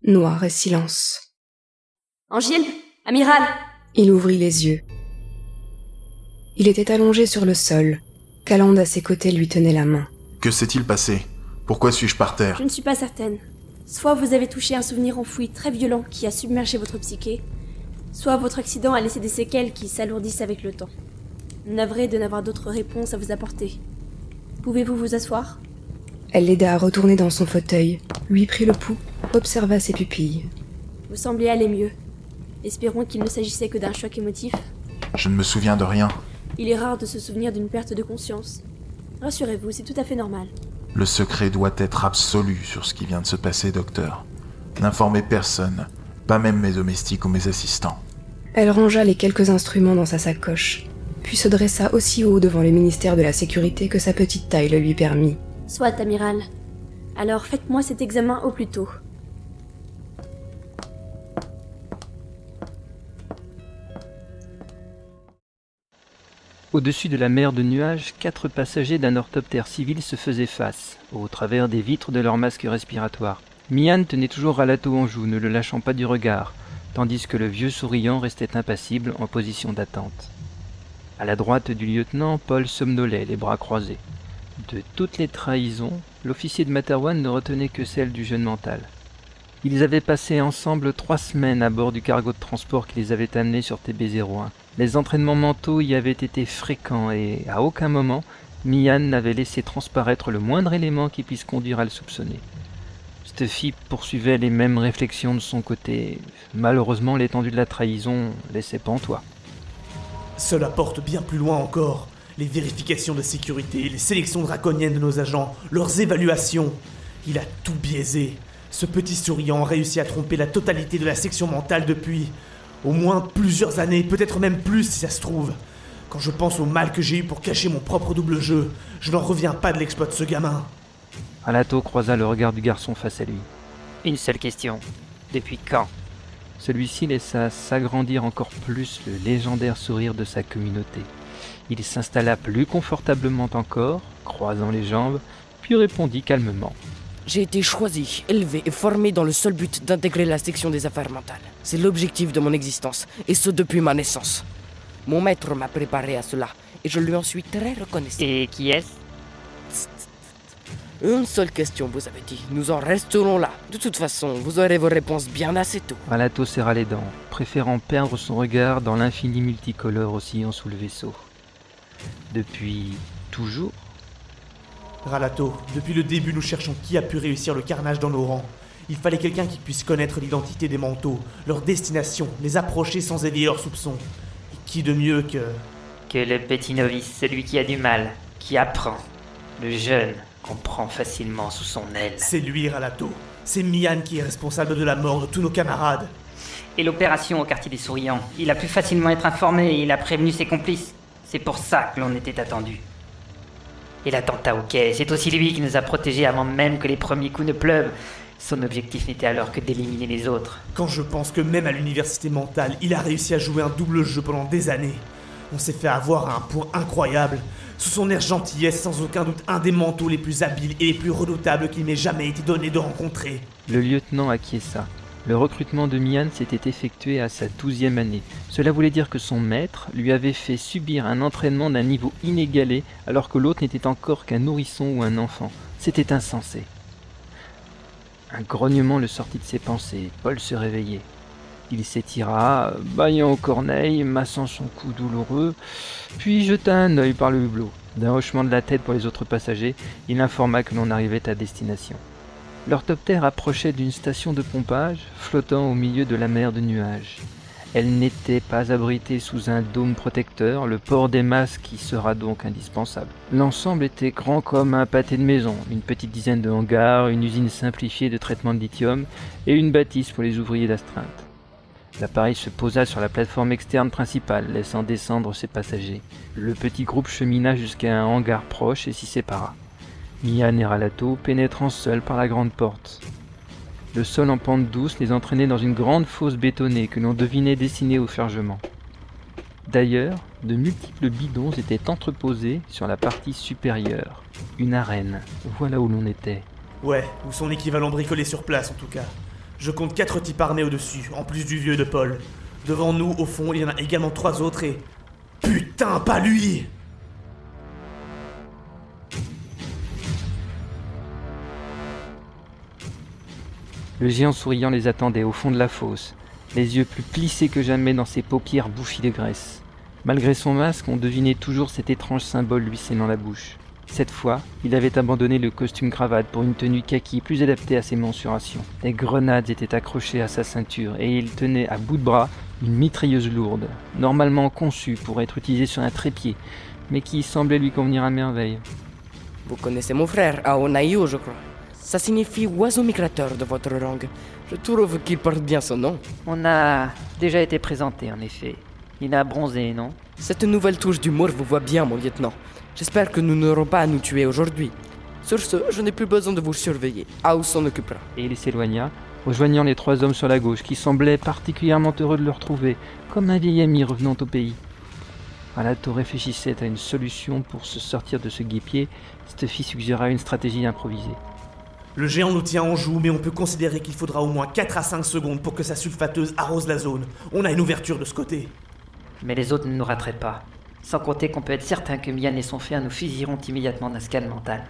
Noir et silence. Angile Amiral Il ouvrit les yeux. Il était allongé sur le sol. Calande à ses côtés lui tenait la main. Que s'est-il passé? Pourquoi suis-je par terre Je ne suis pas certaine. Soit vous avez touché un souvenir enfoui très violent qui a submergé votre psyché, soit votre accident a laissé des séquelles qui s'alourdissent avec le temps. Navré de n'avoir d'autres réponses à vous apporter. Pouvez-vous vous asseoir? Elle l'aida à retourner dans son fauteuil, lui prit le pouls, observa ses pupilles. Vous semblez aller mieux. Espérons qu'il ne s'agissait que d'un choc émotif. Je ne me souviens de rien. Il est rare de se souvenir d'une perte de conscience. Rassurez-vous, c'est tout à fait normal. Le secret doit être absolu sur ce qui vient de se passer, docteur. N'informez personne, pas même mes domestiques ou mes assistants. Elle rangea les quelques instruments dans sa sacoche, puis se dressa aussi haut devant le ministère de la Sécurité que sa petite taille le lui permit. Soit, amiral. Alors faites-moi cet examen au plus tôt. Au-dessus de la mer de nuages, quatre passagers d'un orthoptère civil se faisaient face, au travers des vitres de leurs masques respiratoires. Mian tenait toujours Ralato en joue, ne le lâchant pas du regard, tandis que le vieux souriant restait impassible en position d'attente. À la droite du lieutenant, Paul somnolait, les bras croisés. De toutes les trahisons, l'officier de Materwan ne retenait que celle du jeune mental. Ils avaient passé ensemble trois semaines à bord du cargo de transport qui les avait amenés sur TB-01. Les entraînements mentaux y avaient été fréquents et à aucun moment Mian n'avait laissé transparaître le moindre élément qui puisse conduire à le soupçonner. Stuffy poursuivait les mêmes réflexions de son côté. Malheureusement, l'étendue de la trahison laissait pantois. Cela porte bien plus loin encore. Les vérifications de sécurité, les sélections draconiennes de nos agents, leurs évaluations. Il a tout biaisé. Ce petit souriant a réussi à tromper la totalité de la section mentale depuis au moins plusieurs années, peut-être même plus si ça se trouve. Quand je pense au mal que j'ai eu pour cacher mon propre double jeu, je n'en reviens pas de l'exploit de ce gamin. Alato croisa le regard du garçon face à lui. Une seule question. Depuis quand? Celui-ci laissa s'agrandir encore plus le légendaire sourire de sa communauté. Il s'installa plus confortablement encore, croisant les jambes, puis répondit calmement. J'ai été choisi, élevé et formé dans le seul but d'intégrer la section des affaires mentales. C'est l'objectif de mon existence, et ce depuis ma naissance. Mon maître m'a préparé à cela, et je lui en suis très reconnaissant. Et qui est-ce? Une seule question, vous avez dit. Nous en resterons là. De toute façon, vous aurez vos réponses bien assez tôt. Alato serra les dents, préférant perdre son regard dans l'infini multicolore oscillant sous le vaisseau. Depuis toujours Ralato, depuis le début, nous cherchons qui a pu réussir le carnage dans nos rangs. Il fallait quelqu'un qui puisse connaître l'identité des manteaux, leur destination, les approcher sans éveiller leurs soupçons. Et qui de mieux que. Que le petit novice, celui qui a du mal, qui apprend. Le jeune qu'on prend facilement sous son aile. C'est lui, Ralato. C'est Mian qui est responsable de la mort de tous nos camarades. Et l'opération au quartier des souriants. Il a pu facilement être informé et il a prévenu ses complices. C'est pour ça que l'on était attendu. Et l'attentat au quai, c'est aussi lui qui nous a protégés avant même que les premiers coups ne pleuvent. Son objectif n'était alors que d'éliminer les autres. Quand je pense que même à l'université mentale, il a réussi à jouer un double jeu pendant des années. On s'est fait avoir à un point incroyable. Sous son air gentillesse, sans aucun doute un des manteaux les plus habiles et les plus redoutables qu'il m'ait jamais été donné de rencontrer. Le lieutenant acquiesça. Le recrutement de Mian s'était effectué à sa douzième année. Cela voulait dire que son maître lui avait fait subir un entraînement d'un niveau inégalé alors que l'autre n'était encore qu'un nourrisson ou un enfant. C'était insensé. Un grognement le sortit de ses pensées. Paul se réveillait. Il s'étira, baillant aux corneilles, massant son cou douloureux, puis jeta un œil par le hublot. D'un hochement de la tête pour les autres passagers, il informa que l'on arrivait à destination. L'orthoptère approchait d'une station de pompage, flottant au milieu de la mer de nuages. Elle n'était pas abritée sous un dôme protecteur, le port des masques y sera donc indispensable. L'ensemble était grand comme un pâté de maison, une petite dizaine de hangars, une usine simplifiée de traitement de lithium et une bâtisse pour les ouvriers d'astreinte. L'appareil se posa sur la plateforme externe principale, laissant descendre ses passagers. Le petit groupe chemina jusqu'à un hangar proche et s'y sépara. Mian et Ralato pénétrant seuls par la grande porte. Le sol en pente douce les entraînait dans une grande fosse bétonnée que l'on devinait dessinée au chargement. D'ailleurs, de multiples bidons étaient entreposés sur la partie supérieure. Une arène. Voilà où l'on était. Ouais, ou son équivalent bricolé sur place en tout cas. Je compte quatre types armés au-dessus, en plus du vieux de Paul. Devant nous, au fond, il y en a également trois autres et. Putain, pas lui Le géant souriant les attendait au fond de la fosse, les yeux plus plissés que jamais dans ses paupières bouffis de graisse. Malgré son masque, on devinait toujours cet étrange symbole lui scellant la bouche. Cette fois, il avait abandonné le costume cravate pour une tenue kaki plus adaptée à ses mensurations. Des grenades étaient accrochées à sa ceinture et il tenait à bout de bras une mitrailleuse lourde, normalement conçue pour être utilisée sur un trépied, mais qui semblait lui convenir à merveille. Vous connaissez mon frère, Aonayu, je crois. Ça signifie oiseau migrateur de votre langue. Je trouve qu'il porte bien son nom. On a déjà été présenté, en effet. Il a bronzé, non? Cette nouvelle touche d'humour vous voit bien, mon lieutenant. J'espère que nous n'aurons pas à nous tuer aujourd'hui. Sur ce, je n'ai plus besoin de vous surveiller. Ao s'en occupera. Et il s'éloigna, rejoignant les trois hommes sur la gauche, qui semblaient particulièrement heureux de le retrouver, comme un vieil ami revenant au pays. Alato réfléchissait à une solution pour se sortir de ce guépier. Stuffy suggéra une stratégie improvisée. Le géant nous tient en joue, mais on peut considérer qu'il faudra au moins 4 à 5 secondes pour que sa sulfateuse arrose la zone. On a une ouverture de ce côté. Mais les autres ne nous rateraient pas. Sans compter qu'on peut être certain que Mian et son frère nous fusilleront immédiatement d'un scan mental.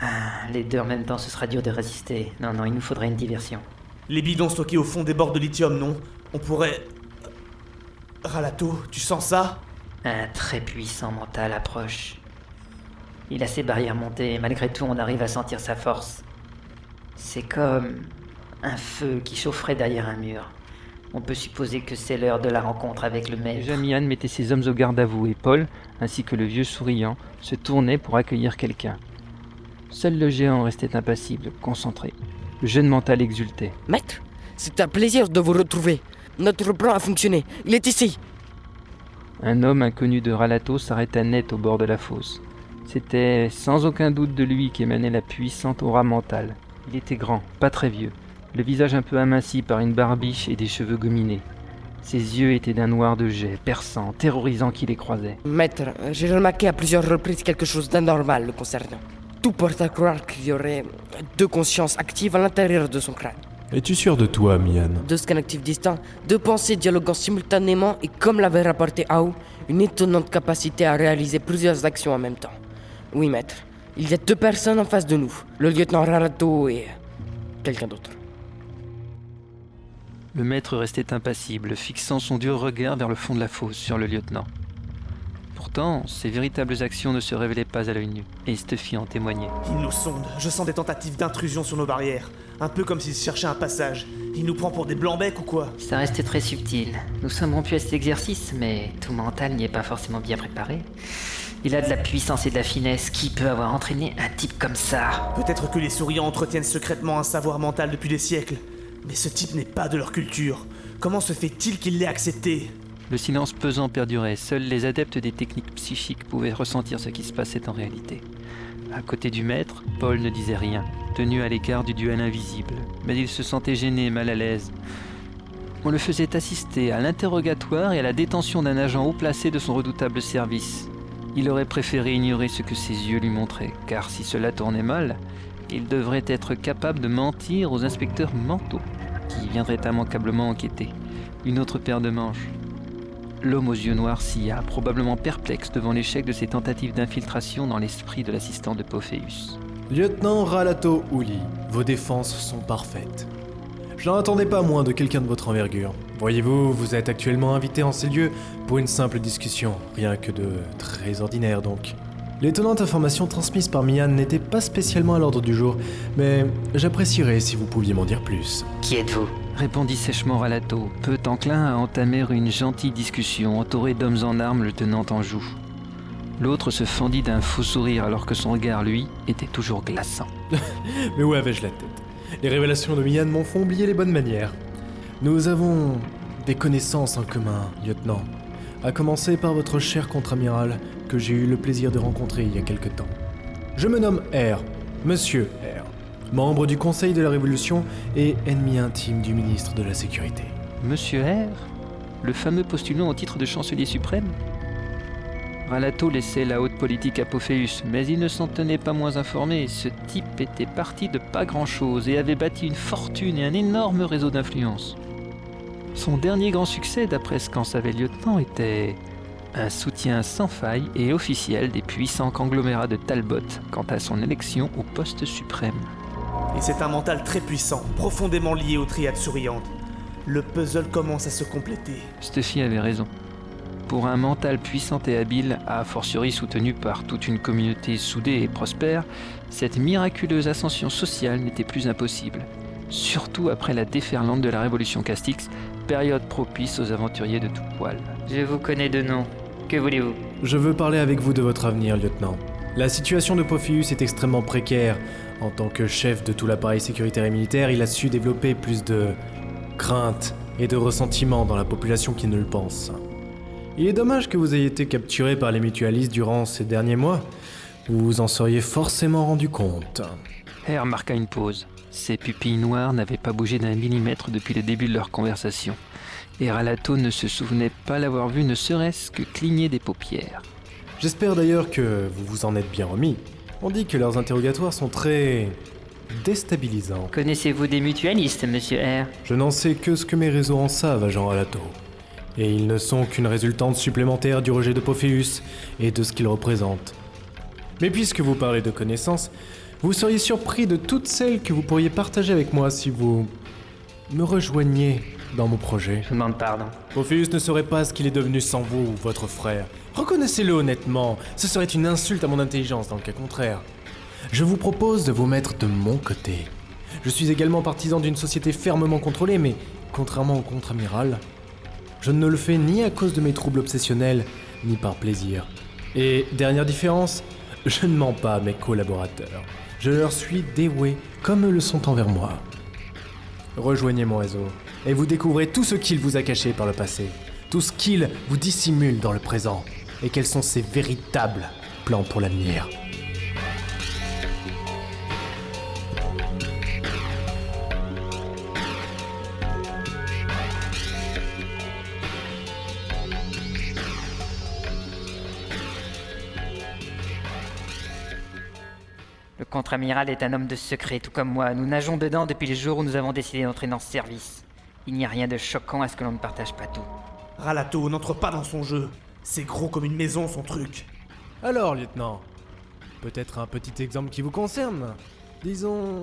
Ah, les deux en même temps, ce sera dur de résister. Non, non, il nous faudrait une diversion. Les bidons stockés au fond des bords de lithium, non On pourrait. Ralato, tu sens ça? Un très puissant mental approche. Il a ses barrières montées et malgré tout on arrive à sentir sa force. C'est comme un feu qui chaufferait derrière un mur. On peut supposer que c'est l'heure de la rencontre avec le maître. Jamian mettait ses hommes au garde à vous et Paul, ainsi que le vieux souriant, se tournaient pour accueillir quelqu'un. Seul le géant restait impassible, concentré. Le jeune mental exultait. Maître, c'est un plaisir de vous retrouver. Notre plan a fonctionné. Il est ici. Un homme inconnu de Ralato s'arrêta net au bord de la fosse. C'était sans aucun doute de lui qu'émanait la puissante aura mentale. Il était grand, pas très vieux, le visage un peu aminci par une barbiche et des cheveux gominés. Ses yeux étaient d'un noir de jet, perçant, terrorisant qui les croisait. Maître, j'ai remarqué à plusieurs reprises quelque chose d'anormal le concernant. Tout porte à croire qu'il y aurait deux consciences actives à l'intérieur de son crâne. Es-tu sûr de toi, Mian? Deux scans actifs distincts, deux pensées dialoguant simultanément et, comme l'avait rapporté Ao, une étonnante capacité à réaliser plusieurs actions en même temps. Oui, maître. Il y a deux personnes en face de nous. Le lieutenant Rarato et... quelqu'un d'autre. Le maître restait impassible, fixant son dur regard vers le fond de la fosse sur le lieutenant. Pourtant, ses véritables actions ne se révélaient pas à l'œil nu, et Stuffy en témoignait. Il nous sonde. Je sens des tentatives d'intrusion sur nos barrières. Un peu comme s'il cherchait un passage. Il nous prend pour des blancs-becs ou quoi? Ça restait très subtil. Nous sommes rompus à cet exercice, mais tout mental n'y est pas forcément bien préparé. Il a de la puissance et de la finesse. Qui peut avoir entraîné un type comme ça Peut-être que les souriants entretiennent secrètement un savoir mental depuis des siècles. Mais ce type n'est pas de leur culture. Comment se fait-il qu'il l'ait accepté? Le silence pesant perdurait. Seuls les adeptes des techniques psychiques pouvaient ressentir ce qui se passait en réalité. À côté du maître, Paul ne disait rien, tenu à l'écart du duel invisible. Mais il se sentait gêné, mal à l'aise. On le faisait assister à l'interrogatoire et à la détention d'un agent haut placé de son redoutable service. Il aurait préféré ignorer ce que ses yeux lui montraient, car si cela tournait mal, il devrait être capable de mentir aux inspecteurs mentaux, qui viendraient immanquablement enquêter. Une autre paire de manches. L'homme aux yeux noirs silla, probablement perplexe devant l'échec de ses tentatives d'infiltration dans l'esprit de l'assistant de Pophéus. Lieutenant Ralato Uli, vos défenses sont parfaites. Je n'en attendais pas moins de quelqu'un de votre envergure. Voyez-vous, vous êtes actuellement invité en ces lieux pour une simple discussion, rien que de très ordinaire donc. L'étonnante information transmise par Mian n'était pas spécialement à l'ordre du jour, mais j'apprécierais si vous pouviez m'en dire plus. Qui êtes-vous? Répondit sèchement Ralato, peu enclin à entamer une gentille discussion entouré d'hommes en armes le tenant en joue. L'autre se fendit d'un faux sourire alors que son regard, lui, était toujours glaçant. mais où avais-je la tête? Les révélations de Mian m'ont fait oublier les bonnes manières. Nous avons des connaissances en commun, lieutenant. À commencer par votre cher contre-amiral que j'ai eu le plaisir de rencontrer il y a quelque temps. Je me nomme R, Monsieur R, membre du Conseil de la Révolution et ennemi intime du ministre de la Sécurité. Monsieur R Le fameux postulant au titre de chancelier suprême? Ralato laissait la haute politique à Pophéus, mais il ne s'en tenait pas moins informé. Ce type était parti de pas grand-chose et avait bâti une fortune et un énorme réseau d'influence. Son dernier grand succès, d'après ce qu'en savait le lieutenant, était un soutien sans faille et officiel des puissants conglomérats de Talbot quant à son élection au poste suprême. Et c'est un mental très puissant, profondément lié aux triades souriantes. Le puzzle commence à se compléter. Stuffy avait raison. Pour un mental puissant et habile, a fortiori soutenu par toute une communauté soudée et prospère, cette miraculeuse ascension sociale n'était plus impossible. Surtout après la déferlante de la révolution Castix, période propice aux aventuriers de tout poil. Je vous connais de nom. Que voulez-vous? Je veux parler avec vous de votre avenir, lieutenant. La situation de Pophius est extrêmement précaire. En tant que chef de tout l'appareil sécuritaire et militaire, il a su développer plus de crainte et de ressentiment dans la population qui ne le pense. Il est dommage que vous ayez été capturé par les mutualistes durant ces derniers mois. Vous vous en seriez forcément rendu compte. R marqua une pause. Ses pupilles noires n'avaient pas bougé d'un millimètre depuis le début de leur conversation. Et Ralato ne se souvenait pas l'avoir vu ne serait-ce que cligner des paupières. J'espère d'ailleurs que vous vous en êtes bien remis. On dit que leurs interrogatoires sont très déstabilisants. Connaissez-vous des mutualistes, monsieur R? Je n'en sais que ce que mes réseaux en savent, agent Ralato. Et ils ne sont qu'une résultante supplémentaire du rejet de Pophéus et de ce qu'il représente. Mais puisque vous parlez de connaissances, vous seriez surpris de toutes celles que vous pourriez partager avec moi si vous me rejoigniez dans mon projet. Je demande pardon. Pophéus ne saurait pas ce qu'il est devenu sans vous ou votre frère. Reconnaissez-le honnêtement, ce serait une insulte à mon intelligence dans le cas contraire. Je vous propose de vous mettre de mon côté. Je suis également partisan d'une société fermement contrôlée, mais contrairement au contre-amiral, je ne le fais ni à cause de mes troubles obsessionnels, ni par plaisir. Et dernière différence, je ne mens pas à mes collaborateurs. Je leur suis dévoué comme eux le sont envers moi. Rejoignez mon réseau et vous découvrez tout ce qu'il vous a caché par le passé, tout ce qu'il vous dissimule dans le présent, et quels sont ses véritables plans pour l'avenir. Contre-amiral est un homme de secret, tout comme moi. Nous nageons dedans depuis le jour où nous avons décidé d'entrer dans ce service. Il n'y a rien de choquant à ce que l'on ne partage pas tout. Ralato n'entre pas dans son jeu. C'est gros comme une maison, son truc. Alors, lieutenant, peut-être un petit exemple qui vous concerne. Disons.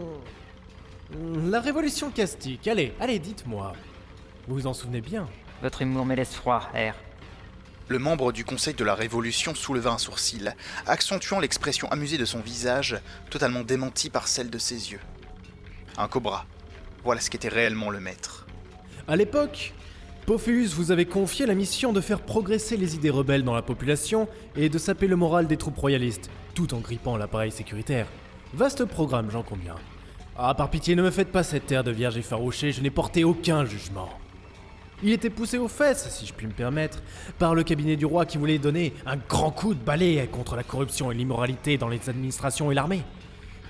La révolution castique. Allez, allez, dites-moi. Vous vous en souvenez bien? Votre humour me laisse froid, R. Le membre du Conseil de la Révolution souleva un sourcil, accentuant l'expression amusée de son visage, totalement démentie par celle de ses yeux. Un cobra. Voilà ce qu'était réellement le maître. À l'époque, Pophéus vous avait confié la mission de faire progresser les idées rebelles dans la population et de saper le moral des troupes royalistes, tout en grippant l'appareil sécuritaire. Vaste programme, j'en conviens. Ah, par pitié, ne me faites pas cette terre de vierge effarouchée, je n'ai porté aucun jugement. Il était poussé aux fesses, si je puis me permettre, par le cabinet du roi qui voulait donner un grand coup de balai contre la corruption et l'immoralité dans les administrations et l'armée.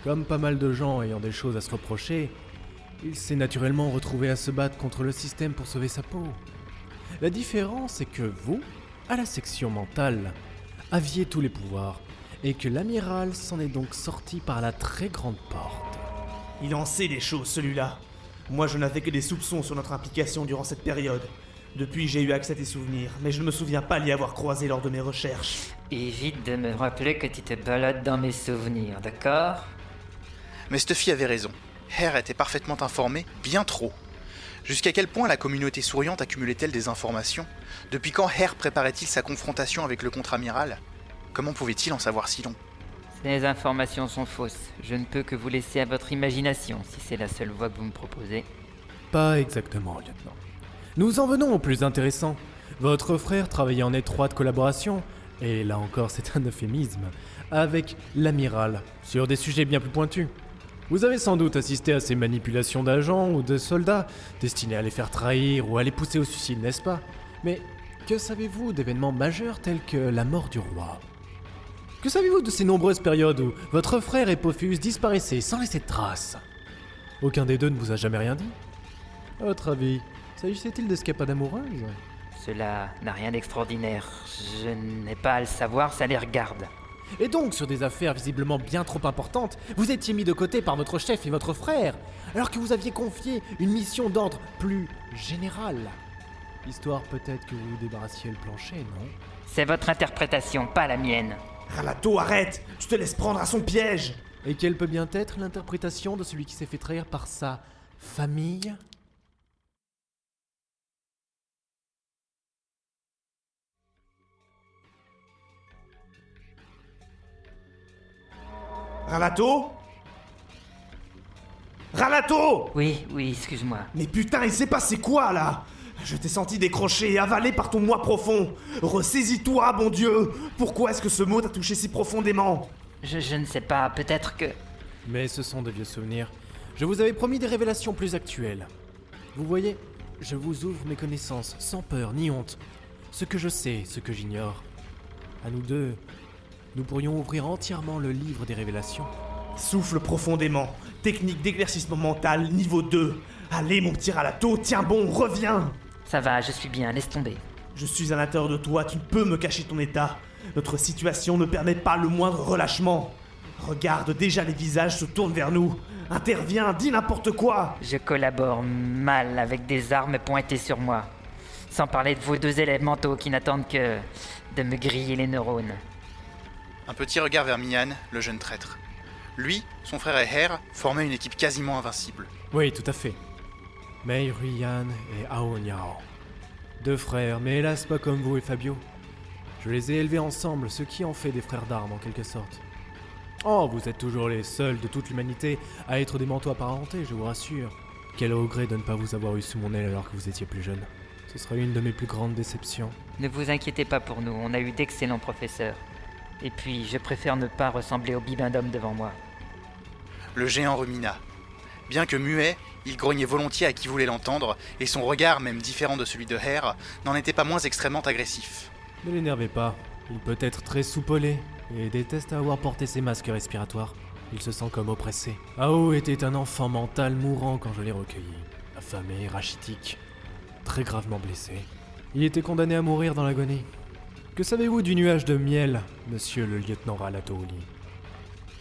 Comme pas mal de gens ayant des choses à se reprocher, il s'est naturellement retrouvé à se battre contre le système pour sauver sa peau. La différence est que vous, à la section mentale, aviez tous les pouvoirs, et que l'amiral s'en est donc sorti par la très grande porte. Il en sait des choses, celui-là. Moi, je n'avais que des soupçons sur notre implication durant cette période. Depuis, j'ai eu accès à tes souvenirs, mais je ne me souviens pas l'y avoir croisé lors de mes recherches. Évite de me rappeler que tu te balades dans mes souvenirs, d'accord? Mais Stuffy avait raison. Hare était parfaitement informé, bien trop. Jusqu'à quel point la communauté souriante accumulait-elle des informations? Depuis quand Hare préparait-il sa confrontation avec le contre-amiral? Comment pouvait-il en savoir si long? Ces informations sont fausses. Je ne peux que vous laisser à votre imagination si c'est la seule voie que vous me proposez. Pas exactement, lieutenant. Nous en venons au plus intéressant. Votre frère travaillait en étroite collaboration, et là encore c'est un euphémisme, avec l'amiral, sur des sujets bien plus pointus. Vous avez sans doute assisté à ces manipulations d'agents ou de soldats destinés à les faire trahir ou à les pousser au suicide, n'est-ce pas? Mais que savez-vous d'événements majeurs tels que la mort du roi? Que savez-vous de ces nombreuses périodes où votre frère et Pophus disparaissaient sans laisser de traces? Aucun des deux ne vous a jamais rien dit? À votre avis, s'agissait-il d'escapades amoureuses Cela n'a rien d'extraordinaire. Je n'ai pas à le savoir, ça les regarde. Et donc, sur des affaires visiblement bien trop importantes, vous étiez mis de côté par votre chef et votre frère, alors que vous aviez confié une mission d'ordre plus général. Histoire peut-être que vous débarrassiez le plancher, non? C'est votre interprétation, pas la mienne. Ralato, arrête. Tu te laisses prendre à son piège. Et quelle peut bien être l'interprétation de celui qui s'est fait trahir par sa famille? Ralato? Ralato! Oui, oui, excuse-moi. Mais putain, il s'est passé quoi là? Je t'ai senti décroché et avalé par ton moi profond. Ressaisis-toi, bon Dieu Pourquoi est-ce que ce mot t'a touché si profondément? Je, je ne sais pas, peut-être que. Mais ce sont de vieux souvenirs. Je vous avais promis des révélations plus actuelles. Vous voyez, je vous ouvre mes connaissances sans peur ni honte. Ce que je sais, ce que j'ignore. À nous deux, nous pourrions ouvrir entièrement le livre des révélations. Souffle profondément. Technique d'éclaircissement mental niveau 2. Allez, mon petit Ralato, tiens bon, reviens Ça va, je suis bien, laisse tomber. Je suis à l'intérieur de toi, tu ne peux me cacher ton état. Notre situation ne permet pas le moindre relâchement. Regarde, déjà les visages se tournent vers nous. Interviens, dis n'importe quoi Je collabore mal avec des armes pointées sur moi. Sans parler de vos deux élèves mentaux qui n'attendent que de me griller les neurones. Un petit regard vers Mian, le jeune traître. Lui, son frère et Hare formaient une équipe quasiment invincible. Oui, tout à fait. Mei Ruyan et Ao Niao. Deux frères, mais hélas pas comme vous et Fabio. Je les ai élevés ensemble, ce qui en fait des frères d'armes en quelque sorte. Oh, vous êtes toujours les seuls de toute l'humanité à être des manteaux apparentés, je vous rassure. Quel regret de ne pas vous avoir eu sous mon aile alors que vous étiez plus jeune. Ce sera une de mes plus grandes déceptions. Ne vous inquiétez pas pour nous, on a eu d'excellents professeurs. Et puis, je préfère ne pas ressembler au bibendum devant moi. Le géant rumina. Bien que muet, il grognait volontiers à qui voulait l'entendre, et son regard, même différent de celui de Hare, n'en était pas moins extrêmement agressif. Ne l'énervez pas, il peut être très soupolé, et déteste avoir porté ses masques respiratoires. Il se sent comme oppressé. Ao était un enfant mental mourant quand je l'ai recueilli. Affamé, rachitique, très gravement blessé. Il était condamné à mourir dans l'agonie. Que savez-vous du nuage de miel, monsieur le lieutenant Ralatouli?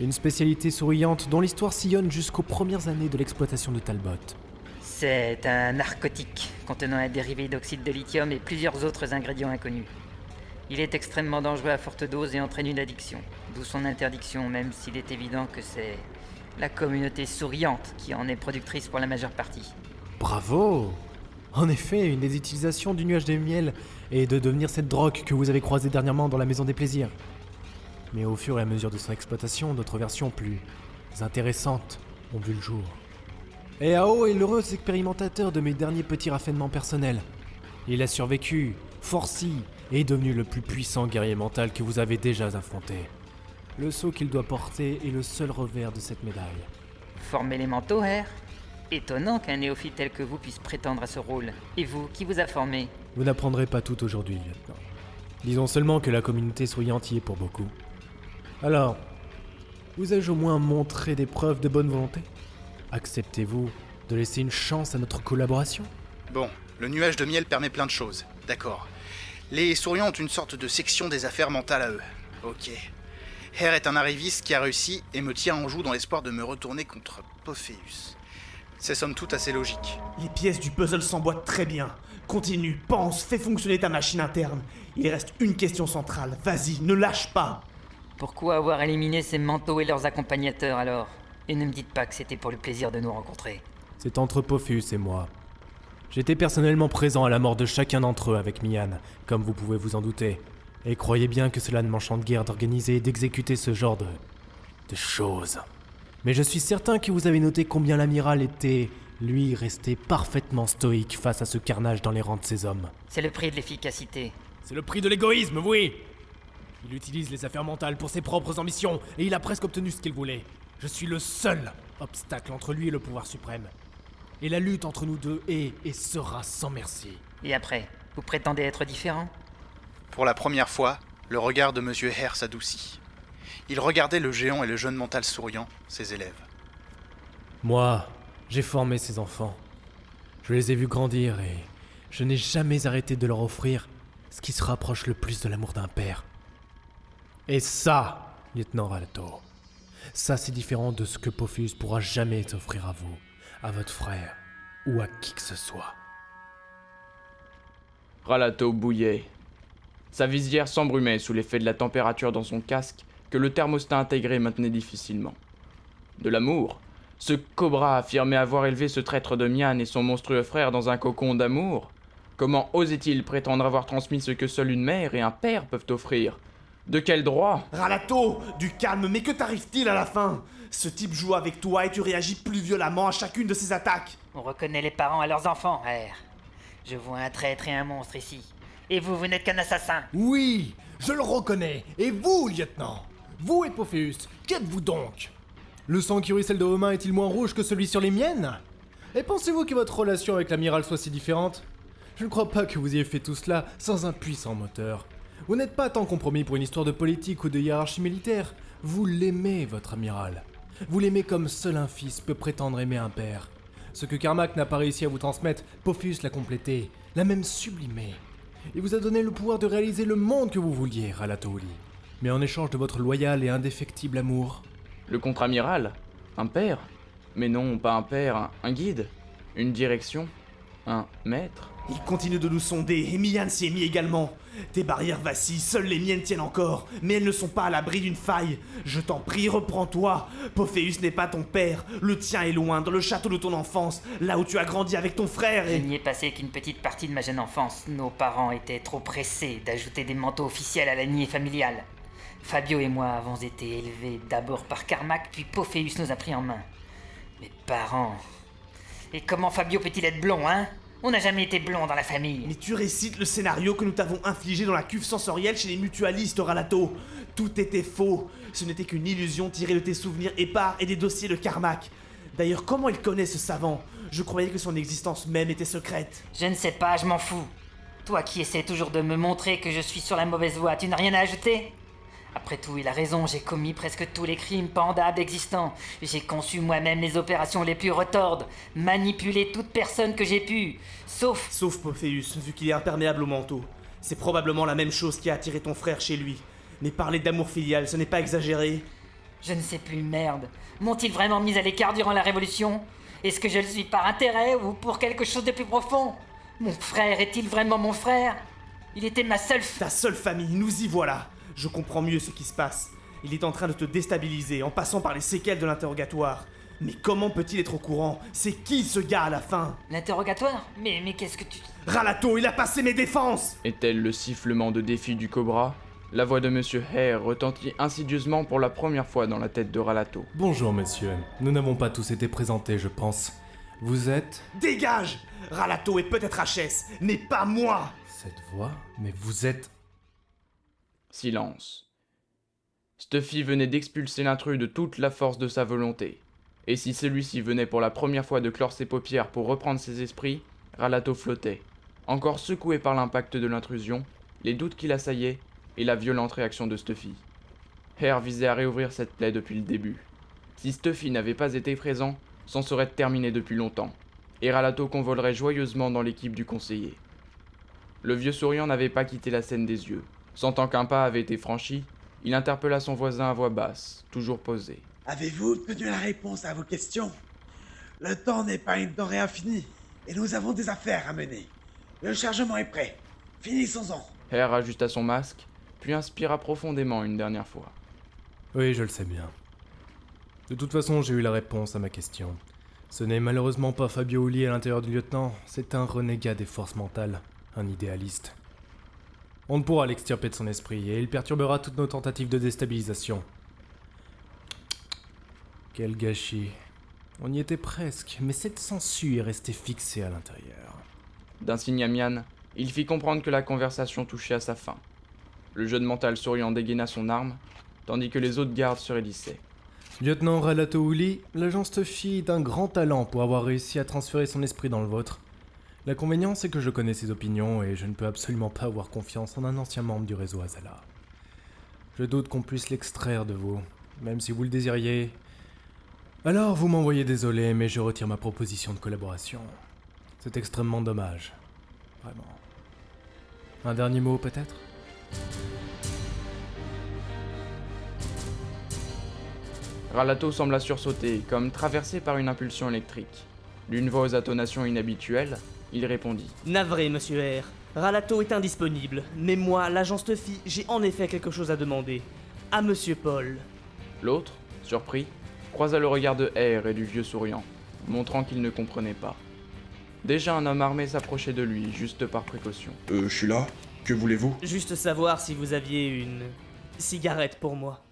Une spécialité souriante dont l'histoire sillonne jusqu'aux premières années de l'exploitation de Talbot. C'est un narcotique contenant un dérivé d'oxyde de lithium et plusieurs autres ingrédients inconnus. Il est extrêmement dangereux à forte dose et entraîne une addiction, d'où son interdiction, même s'il est évident que c'est la communauté souriante qui en est productrice pour la majeure partie. Bravo En effet, une des utilisations du nuage de miel est de devenir cette drogue que vous avez croisée dernièrement dans la Maison des Plaisirs. Mais au fur et à mesure de son exploitation, d'autres versions plus intéressantes ont vu le jour. Et Ao est l'heureux expérimentateur de mes derniers petits raffinements personnels. Il a survécu, forci, et est devenu le plus puissant guerrier mental que vous avez déjà affronté. Le sceau qu'il doit porter est le seul revers de cette médaille. Former les manteaux, Hare Étonnant qu'un néophyte tel que vous puisse prétendre à ce rôle. Et vous, qui vous a formé? Vous n'apprendrez pas tout aujourd'hui, lieutenant. Disons seulement que la communauté souriante y est pour beaucoup. Alors, vous ai-je au moins montré des preuves de bonne volonté? Acceptez-vous de laisser une chance à notre collaboration? Bon, le nuage de miel permet plein de choses, d'accord. Les souriants ont une sorte de section des affaires mentales à eux. Ok. Her est un arriviste qui a réussi et me tient en joue dans l'espoir de me retourner contre Pophéus. C'est somme toute assez logique. Les pièces du puzzle s'emboîtent très bien. Continue, pense, fais fonctionner ta machine interne. Il reste une question centrale. Vas-y, ne lâche pas. Pourquoi avoir éliminé ces manteaux et leurs accompagnateurs alors? Et ne me dites pas que c'était pour le plaisir de nous rencontrer. C'est entre Pophéus et moi. J'étais personnellement présent à la mort de chacun d'entre eux avec Mian, comme vous pouvez vous en douter. Et croyez bien que cela ne m'enchante guère d'organiser et d'exécuter ce genre de. de choses. Mais je suis certain que vous avez noté combien l'amiral était, lui, resté parfaitement stoïque face à ce carnage dans les rangs de ses hommes. C'est le prix de l'efficacité. C'est le prix de l'égoïsme, oui Il utilise les affaires mentales pour ses propres ambitions, et il a presque obtenu ce qu'il voulait. Je suis le seul obstacle entre lui et le pouvoir suprême. Et la lutte entre nous deux est et sera sans merci. Et après, vous prétendez être différent? Pour la première fois, le regard de Monsieur Hare s'adoucit. Il regardait le géant et le jeune mental souriant, ses élèves. Moi, j'ai formé ces enfants. Je les ai vus grandir et je n'ai jamais arrêté de leur offrir ce qui se rapproche le plus de l'amour d'un père. Et ça, lieutenant Ralato, ça c'est différent de ce que Pophéus pourra jamais t'offrir à vous, à votre frère ou à qui que ce soit. Ralato bouillait. Sa visière s'embrumait sous l'effet de la température dans son casque que le thermostat intégré maintenait difficilement. De l'amour Ce cobra affirmait avoir élevé ce traître de Mian et son monstrueux frère dans un cocon d'amour Comment osait-il prétendre avoir transmis ce que seule une mère et un père peuvent offrir De quel droit? Ralato Du calme, mais que t'arrive-t-il à la fin? Ce type joue avec toi et tu réagis plus violemment à chacune de ses attaques. On reconnaît les parents à leurs enfants, R. Je vois un traître et un monstre ici. Et vous, vous n'êtes qu'un assassin. Oui, je le reconnais. Et vous, lieutenant? Vous et Pophéus, qu'êtes-vous donc? Le sang qui ruisselle de vos mains est-il moins rouge que celui sur les miennes? Et pensez-vous que votre relation avec l'amiral soit si différente? Je ne crois pas que vous ayez fait tout cela sans un puissant moteur. Vous n'êtes pas tant compromis pour une histoire de politique ou de hiérarchie militaire. Vous l'aimez, votre amiral. Vous l'aimez comme seul un fils peut prétendre aimer un père. Ce que Carmack n'a pas réussi à vous transmettre, Pophéus l'a complété, l'a même sublimé. Il vous a donné le pouvoir de réaliser le monde que vous vouliez, Ralatouli. Mais en échange de votre loyal et indéfectible amour. Le contre-amiral Un père Mais non, pas un père, un guide Une direction Un maître Il continue de nous sonder et Mian s'y est mis également. Tes barrières vacillent, seules les miennes tiennent encore, mais elles ne sont pas à l'abri d'une faille. Je t'en prie, reprends-toi. Pophéus n'est pas ton père, le tien est loin, dans le château de ton enfance, là où tu as grandi avec ton frère Je et... n'y ai passé qu'une petite partie de ma jeune enfance. Nos parents étaient trop pressés d'ajouter des manteaux officiels à la lignée familiale. Fabio et moi avons été élevés d'abord par Carmack, puis Pophéus nous a pris en main. Mes parents. Et comment Fabio peut-il être blond, hein? On n'a jamais été blond dans la famille. Mais tu récites le scénario que nous t'avons infligé dans la cuve sensorielle chez les mutualistes, Ralato. Tout était faux. Ce n'était qu'une illusion tirée de tes souvenirs épars et des dossiers de Carmack. D'ailleurs, comment il connaît ce savant? Je croyais que son existence même était secrète. Je ne sais pas, je m'en fous. Toi qui essaies toujours de me montrer que je suis sur la mauvaise voie, tu n'as rien à ajouter? Après tout, il a raison, j'ai commis presque tous les crimes pendables existants. J'ai conçu moi-même les opérations les plus retordes, manipulé toute personne que j'ai pu, sauf... Sauf Pophéus, vu qu'il est imperméable au manteau. C'est probablement la même chose qui a attiré ton frère chez lui. Mais parler d'amour filial, ce n'est pas exagéré. Je ne sais plus, merde. M'ont-ils vraiment mis à l'écart durant la Révolution? Est-ce que je le suis par intérêt ou pour quelque chose de plus profond? Mon frère est-il vraiment mon frère? Il était ma seule... f- Ta seule famille, nous y voilà. Je comprends mieux ce qui se passe. Il est en train de te déstabiliser en passant par les séquelles de l'interrogatoire. Mais comment peut-il être au courant? C'est qui ce gars à la fin? L'interrogatoire? Mais, mais qu'est-ce que tu... Ralato, il a passé mes défenses Est-elle le sifflement de défi du cobra? La voix de Monsieur Hare retentit insidieusement pour la première fois dans la tête de Ralato. Bonjour, monsieur. Nous n'avons pas tous été présentés, je pense. Vous êtes? Dégage Ralato est peut-être HS, mais pas moi Cette voix? Mais vous êtes. Silence. Stuffy venait d'expulser l'intrus de toute la force de sa volonté. Et si celui-ci venait pour la première fois de clore ses paupières pour reprendre ses esprits, Ralato flottait, encore secoué par l'impact de l'intrusion, les doutes qui l'assaillaient et la violente réaction de Stuffy. Hare visait à réouvrir cette plaie depuis le début. Si Stuffy n'avait pas été présent, c'en serait terminé depuis longtemps, et Ralato convolerait joyeusement dans l'équipe du conseiller. Le vieux souriant n'avait pas quitté la scène des yeux. Sentant qu'un pas avait été franchi, il interpella son voisin à voix basse, toujours posé. Avez-vous obtenu la réponse à vos questions? Le temps n'est pas une denrée infinie, et nous avons des affaires à mener. Le chargement est prêt. Finissons-en. Hare ajusta son masque, puis inspira profondément une dernière fois. Oui, je le sais bien. De toute façon, j'ai eu la réponse à ma question. Ce n'est malheureusement pas Fabio Uli à l'intérieur du lieutenant, c'est un renégat des forces mentales, un idéaliste. On ne pourra l'extirper de son esprit et il perturbera toutes nos tentatives de déstabilisation. Quel gâchis. On y était presque, mais cette sangsue est restée fixée à l'intérieur. D'un signe à Mian, il fit comprendre que la conversation touchait à sa fin. Le jeune mental souriant dégaina son arme, tandis que les autres gardes se raidissaient. Lieutenant Ralato Uli, l'agence Tuffy est d'un grand talent pour avoir réussi à transférer son esprit dans le vôtre. L'inconvénient, c'est que je connais ses opinions et je ne peux absolument pas avoir confiance en un ancien membre du réseau Azala. Je doute qu'on puisse l'extraire de vous, même si vous le désiriez. Alors vous m'envoyez désolé, mais je retire ma proposition de collaboration. C'est extrêmement dommage. Vraiment. Un dernier mot peut-être? Ralato sembla sursauter, comme traversé par une impulsion électrique. D'une voix aux intonations inhabituelles, il répondit. Navré, monsieur R. Ralato est indisponible, mais moi, l'agence Tuffy, j'ai en effet quelque chose à demander. À monsieur Paul. L'autre, surpris, croisa le regard de R et du vieux souriant, montrant qu'il ne comprenait pas. Déjà un homme armé s'approchait de lui, juste par précaution. Euh, je suis là. Que voulez-vous? Juste savoir si vous aviez une cigarette pour moi.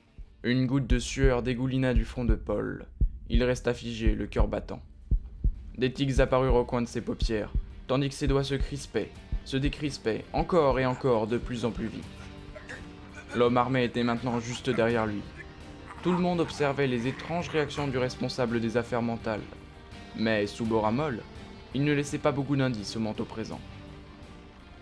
Une goutte de sueur dégoulina du front de Paul. Il resta figé, le cœur battant. Des tics apparurent au coin de ses paupières, tandis que ses doigts se crispaient, se décrispaient, encore et encore, de plus en plus vite. L'homme armé était maintenant juste derrière lui. Tout le monde observait les étranges réactions du responsable des affaires mentales. Mais, sous Boramol, il ne laissait pas beaucoup d'indices au manteau présent.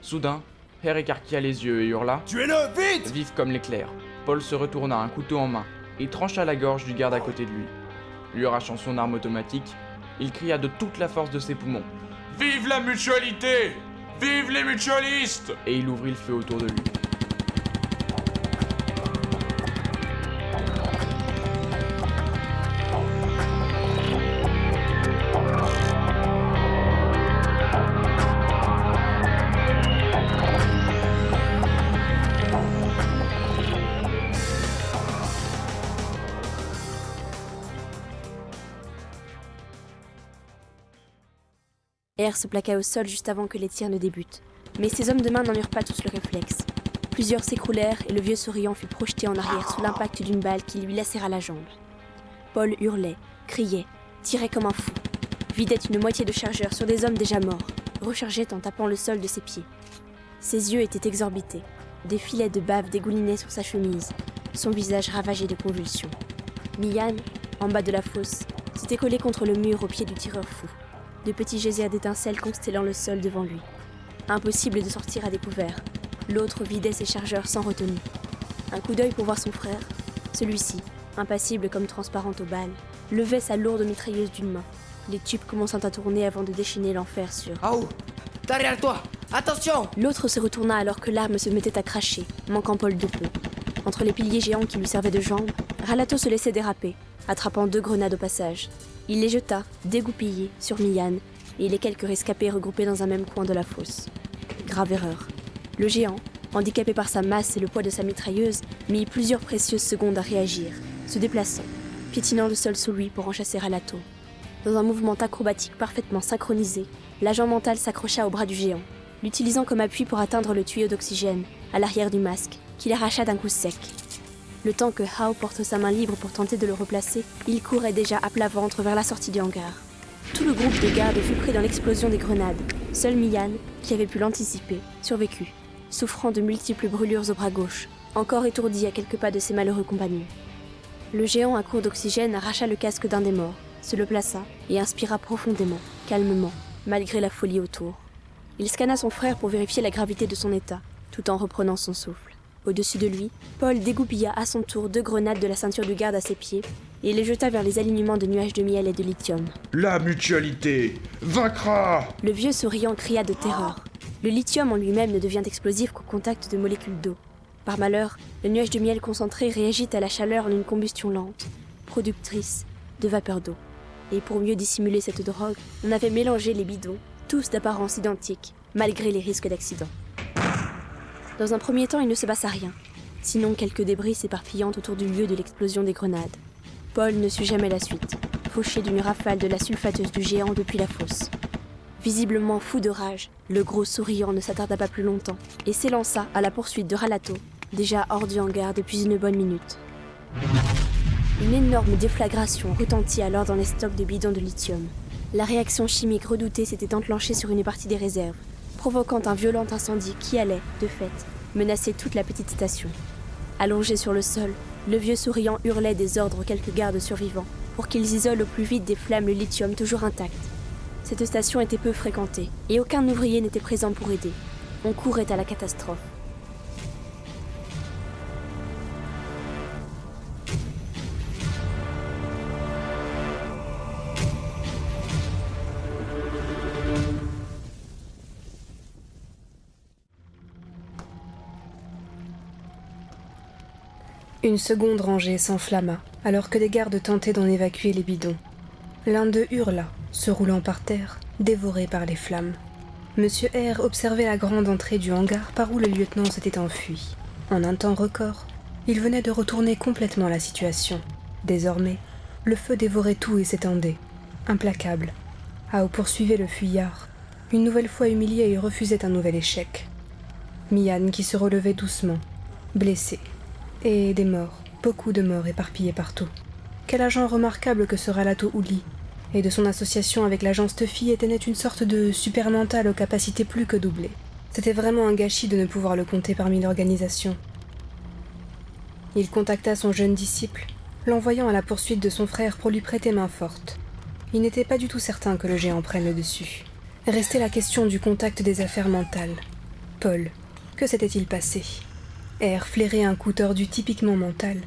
Soudain, Hare écarquilla les yeux et hurla Tuez-le, vite Vif comme l'éclair, Paul se retourna, un couteau en main, et trancha la gorge du garde à côté de lui. Lui arrachant son arme automatique, il cria de toute la force de ses poumons Vive la mutualité Vive les mutualistes Et il ouvrit le feu autour de lui. Se plaqua au sol juste avant que les tirs ne débutent. Mais ces hommes de main n'en eurent pas tous le réflexe. Plusieurs s'écroulèrent et le vieux souriant fut projeté en arrière sous l'impact d'une balle qui lui lacéra la jambe. Paul hurlait, criait, tirait comme un fou, vidait une moitié de chargeur sur des hommes déjà morts, rechargeait en tapant le sol de ses pieds. Ses yeux étaient exorbités, des filets de bave dégoulinaient sur sa chemise, son visage ravagé de convulsions. Mian, en bas de la fosse, s'était collé contre le mur au pied du tireur fou de petits geysers d'étincelles constellant le sol devant lui. Impossible de sortir à découvert. L'autre vidait ses chargeurs sans retenue. Un coup d'œil pour voir son frère. Celui-ci, impassible comme transparent aux balles, levait sa lourde mitrailleuse d'une main, les tubes commençant à tourner avant de déchaîner l'enfer sur. Oh Derrière toi Attention L'autre se retourna alors que l'arme se mettait à cracher, manquant Paul de peu. Entre les piliers géants qui lui servaient de jambes, Ralato se laissait déraper, attrapant deux grenades au passage. Il les jeta, dégoupillés, sur Mian et les quelques rescapés regroupés dans un même coin de la fosse. Grave erreur. Le géant, handicapé par sa masse et le poids de sa mitrailleuse, mit plusieurs précieuses secondes à réagir, se déplaçant, piétinant le sol sous lui pour en chasser Ralato. Dans un mouvement acrobatique parfaitement synchronisé, l'agent mental s'accrocha au bras du géant, l'utilisant comme appui pour atteindre le tuyau d'oxygène à l'arrière du masque, qu'il arracha d'un coup sec. Le temps que Hao porte sa main libre pour tenter de le replacer, il courait déjà à plat ventre vers la sortie du hangar. Tout le groupe de gardes fut pris dans l'explosion des grenades. Seul Mian, qui avait pu l'anticiper, survécut, souffrant de multiples brûlures au bras gauche, encore étourdi à quelques pas de ses malheureux compagnons. Le géant à court d'oxygène arracha le casque d'un des morts, se le plaça et inspira profondément, calmement, malgré la folie autour. Il scanna son frère pour vérifier la gravité de son état, tout en reprenant son souffle. Au-dessus de lui, Paul dégoupilla à son tour deux grenades de la ceinture du garde à ses pieds et les jeta vers les alignements de nuages de miel et de lithium. La mutualité vaincra Le vieux souriant cria de terreur. Le lithium en lui-même ne devient explosif qu'au contact de molécules d'eau. Par malheur, le nuage de miel concentré réagit à la chaleur en une combustion lente, productrice de vapeur d'eau. Et pour mieux dissimuler cette drogue, on avait mélangé les bidons, tous d'apparence identique, malgré les risques d'accident. Dans un premier temps, il ne se passa rien, sinon quelques débris s'éparpillant autour du lieu de l'explosion des grenades. Paul ne sut jamais la suite, fauché d'une rafale de la sulfateuse du géant depuis la fosse. Visiblement fou de rage, le gros souriant ne s'attarda pas plus longtemps et s'élança à la poursuite de Ralato, déjà hors du hangar depuis une bonne minute. Une énorme déflagration retentit alors dans les stocks de bidons de lithium. La réaction chimique redoutée s'était enclenchée sur une partie des réserves, provoquant un violent incendie qui allait, de fait, menacer toute la petite station. Allongé sur le sol, le vieux souriant hurlait des ordres aux quelques gardes survivants pour qu'ils isolent au plus vite des flammes le lithium toujours intact. Cette station était peu fréquentée et aucun ouvrier n'était présent pour aider. On courait à la catastrophe. Une seconde rangée s'enflamma, alors que des gardes tentaient d'en évacuer les bidons. L'un d'eux hurla, se roulant par terre, dévoré par les flammes. Monsieur R observait la grande entrée du hangar par où le lieutenant s'était enfui. En un temps record, il venait de retourner complètement la situation. Désormais, le feu dévorait tout et s'étendait. Implacable. Ao poursuivait le fuyard. Une nouvelle fois humilié, il refusait un nouvel échec. Mian qui se relevait doucement, blessé, et des morts, beaucoup de morts éparpillés partout. Quel agent remarquable que ce Ralato Ouli, et de son association avec l'agence Tuffy était née une sorte de super mental aux capacités plus que doublées. C'était vraiment un gâchis de ne pouvoir le compter parmi l'organisation. Il contacta son jeune disciple, l'envoyant à la poursuite de son frère pour lui prêter main forte. Il n'était pas du tout certain que le géant prenne le dessus. Restait la question du contact des affaires mentales. Paul, que s'était-il passé? R flairait un coup tordu typiquement mental.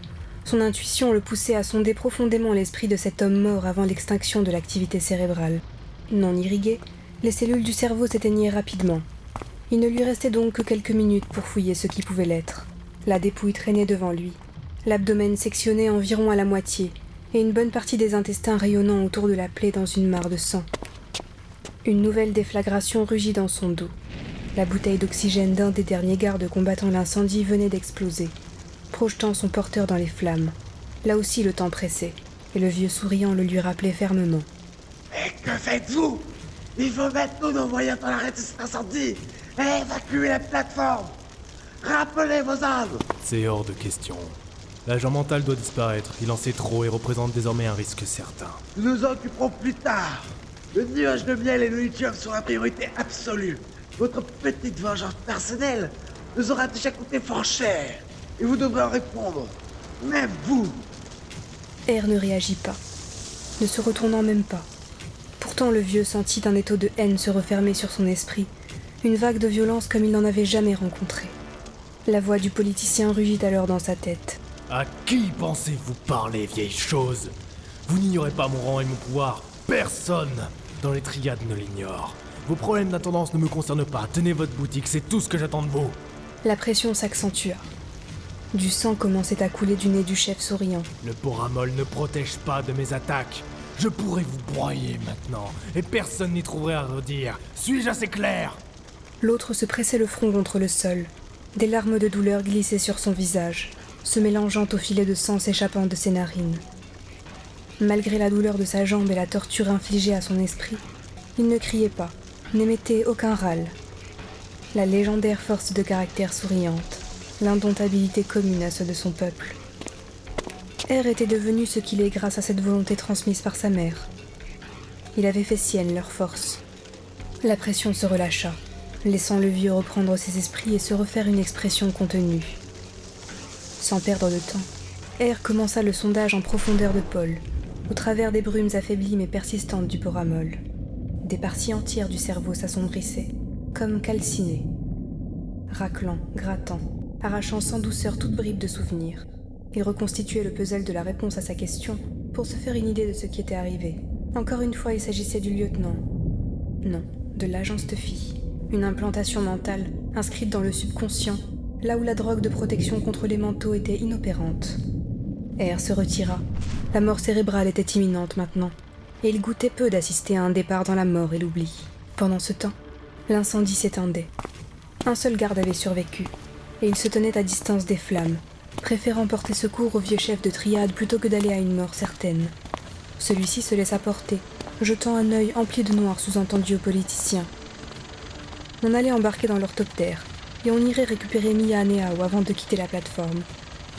Son intuition le poussait à sonder profondément l'esprit de cet homme mort avant l'extinction de l'activité cérébrale. Non irrigué, les cellules du cerveau s'éteignaient rapidement. Il ne lui restait donc que quelques minutes pour fouiller ce qui pouvait l'être. La dépouille traînait devant lui, l'abdomen sectionné environ à la moitié, et une bonne partie des intestins rayonnant autour de la plaie dans une mare de sang. Une nouvelle déflagration rugit dans son dos. La bouteille d'oxygène d'un des derniers gardes combattant l'incendie venait d'exploser, projetant son porteur dans les flammes. Là aussi le temps pressait, et le vieux souriant le lui rappelait fermement. Mais que faites-vous? Il faut maintenant nos moyens pour arrêter cet incendie et évacuer la plateforme Rappelez vos âmes C'est hors de question. L'agent mental doit disparaître, il en sait trop et représente désormais un risque certain. Nous nous occuperons plus tard Le nuage de miel et le lithium sont la priorité absolue votre petite vengeance personnelle nous aura déjà coûté fort cher. Et vous devrez en répondre. Même vous. R ne réagit pas, ne se retournant même pas. Pourtant le vieux sentit un étau de haine se refermer sur son esprit, une vague de violence comme il n'en avait jamais rencontré. La voix du politicien rugit alors dans sa tête. À qui pensez-vous parler, vieille chose? Vous n'ignorez pas mon rang et mon pouvoir. Personne dans les triades ne l'ignore. Vos problèmes d'intendance ne me concernent pas. Tenez votre boutique, c'est tout ce que j'attends de vous. La pression s'accentua. Du sang commençait à couler du nez du chef souriant. Le poramol ne protège pas de mes attaques. Je pourrais vous broyer maintenant, et personne n'y trouverait à redire. Suis-je assez clair? L'autre se pressait le front contre le sol. Des larmes de douleur glissaient sur son visage, se mélangeant au filet de sang s'échappant de ses narines. Malgré la douleur de sa jambe et la torture infligée à son esprit, il ne criait pas, n'émettait aucun râle. La légendaire force de caractère souriante, l'indomptabilité commune à ceux de son peuple. R était devenu ce qu'il est grâce à cette volonté transmise par sa mère. Il avait fait sienne leur force. La pression se relâcha, laissant le vieux reprendre ses esprits et se refaire une expression contenue. Sans perdre de temps, R commença le sondage en profondeur de Paul, au travers des brumes affaiblies mais persistantes du poramol. Des parties entières du cerveau s'assombrissaient, comme calcinées. Raclant, grattant, arrachant sans douceur toute bribe de souvenirs, il reconstituait le puzzle de la réponse à sa question pour se faire une idée de ce qui était arrivé. Encore une fois, il s'agissait du lieutenant. Non, de l'agence de filles. Une implantation mentale, inscrite dans le subconscient, là où la drogue de protection contre les manteaux était inopérante. R se retira. La mort cérébrale était imminente maintenant, et il goûtait peu d'assister à un départ dans la mort et l'oubli. Pendant ce temps, l'incendie s'étendait. Un seul garde avait survécu, et il se tenait à distance des flammes, préférant porter secours au vieux chef de triade plutôt que d'aller à une mort certaine. Celui-ci se laissa porter, jetant un œil empli de noir sous-entendu aux politiciens. On allait embarquer dans l'orthoptère, et on irait récupérer Mia Neao avant de quitter la plateforme.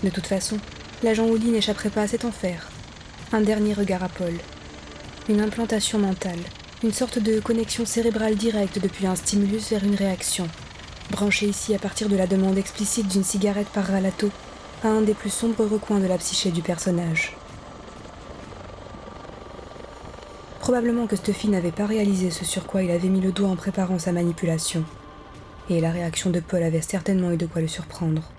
De toute façon, l'agent Oli n'échapperait pas à cet enfer. Un dernier regard à Paul. Une implantation mentale, une sorte de connexion cérébrale directe depuis un stimulus vers une réaction, branchée ici à partir de la demande explicite d'une cigarette par Ralato, à un des plus sombres recoins de la psyché du personnage. Probablement que Stuffy n'avait pas réalisé ce sur quoi il avait mis le doigt en préparant sa manipulation. Et la réaction de Paul avait certainement eu de quoi le surprendre.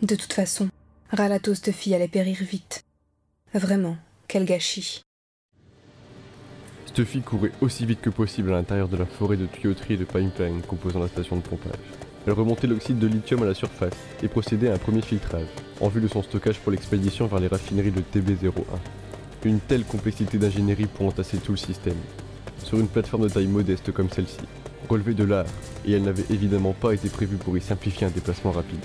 De toute façon, Ralato Stuffy allait périr vite. Vraiment, quel gâchis. Stuffy courait aussi vite que possible à l'intérieur de la forêt de tuyauterie et de pipeline composant la station de pompage. Elle remontait l'oxyde de lithium à la surface et procédait à un premier filtrage, en vue de son stockage pour l'expédition vers les raffineries de TB01. Une telle complexité d'ingénierie pour entasser tout le système. Sur une plateforme de taille modeste comme celle-ci, relevée de l'art, et elle n'avait évidemment pas été prévue pour y simplifier un déplacement rapide.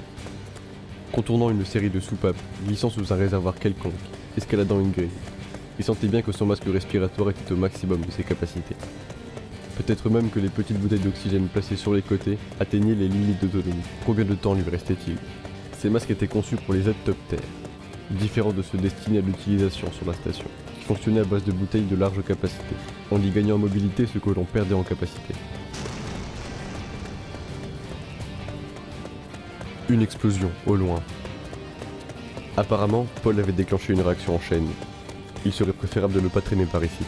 Contournant une série de soupapes, glissant sous un réservoir quelconque, escaladant une grille, il sentait bien que son masque respiratoire était au maximum de ses capacités. Peut-être même que les petites bouteilles d'oxygène placées sur les côtés atteignaient les limites d'autonomie. Combien de temps lui restait-il? Ces masques étaient conçus pour les adoptères, différents de ceux destinés à l'utilisation sur la station, qui fonctionnaient à base de bouteilles de large capacité, en y gagnant en mobilité ce que l'on perdait en capacité. Une explosion, au loin. Apparemment, Paul avait déclenché une réaction en chaîne. Il serait préférable de ne pas traîner par ici.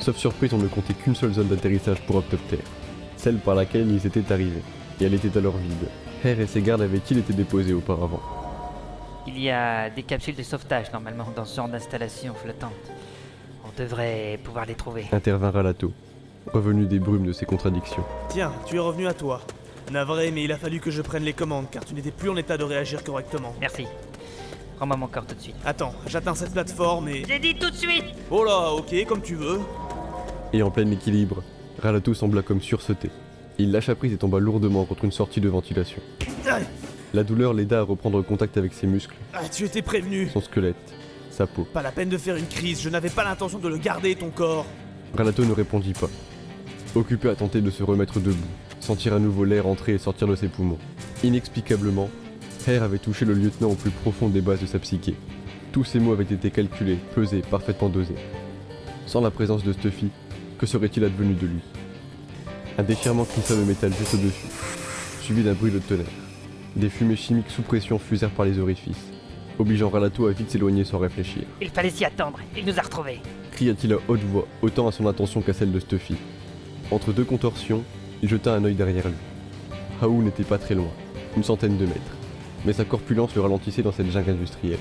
Sauf surprise, on ne comptait qu'une seule zone d'atterrissage pour Octoptère, celle par laquelle ils étaient arrivés, et elle était alors vide. Hare et ses gardes avaient-ils été déposés auparavant? Il y a des capsules de sauvetage normalement dans ce genre d'installation flottante. On devrait pouvoir les trouver. Intervint Ralato, revenu des brumes de ses contradictions. Tiens, tu es revenu à toi. Navré, mais il a fallu que je prenne les commandes car tu n'étais plus en état de réagir correctement. Merci. Rends-moi mon corps tout de suite. Attends, j'atteins cette plateforme et. J'ai dit tout de suite Oh là, ok, comme tu veux. Et en plein équilibre, Ralato sembla comme sursauter. Il lâcha prise et tomba lourdement contre une sortie de ventilation. La douleur l'aida à reprendre contact avec ses muscles, Ah, tu étais prévenu. son squelette, sa peau. Pas la peine de faire une crise, je n'avais pas l'intention de le garder, ton corps. Ralato ne répondit pas. Occupé à tenter de se remettre debout, sentir à nouveau l'air entrer et sortir de ses poumons. Inexplicablement, Hare avait touché le lieutenant au plus profond des bases de sa psyché. Tous ses mots avaient été calculés, pesés, parfaitement dosés. Sans la présence de Stuffy, que serait-il advenu de lui? Un déchirement crissa le métal juste au-dessus, suivi d'un bruit de tonnerre. Des fumées chimiques sous pression fusèrent par les orifices, obligeant Ralato à vite s'éloigner sans réfléchir. Il fallait s'y attendre, il nous a retrouvés. Cria-t-il à haute voix, autant à son attention qu'à celle de Stuffy. Entre deux contorsions, il jeta un œil derrière lui. Haou n'était pas très loin, une centaine de mètres, mais sa corpulence le ralentissait dans cette jungle industrielle.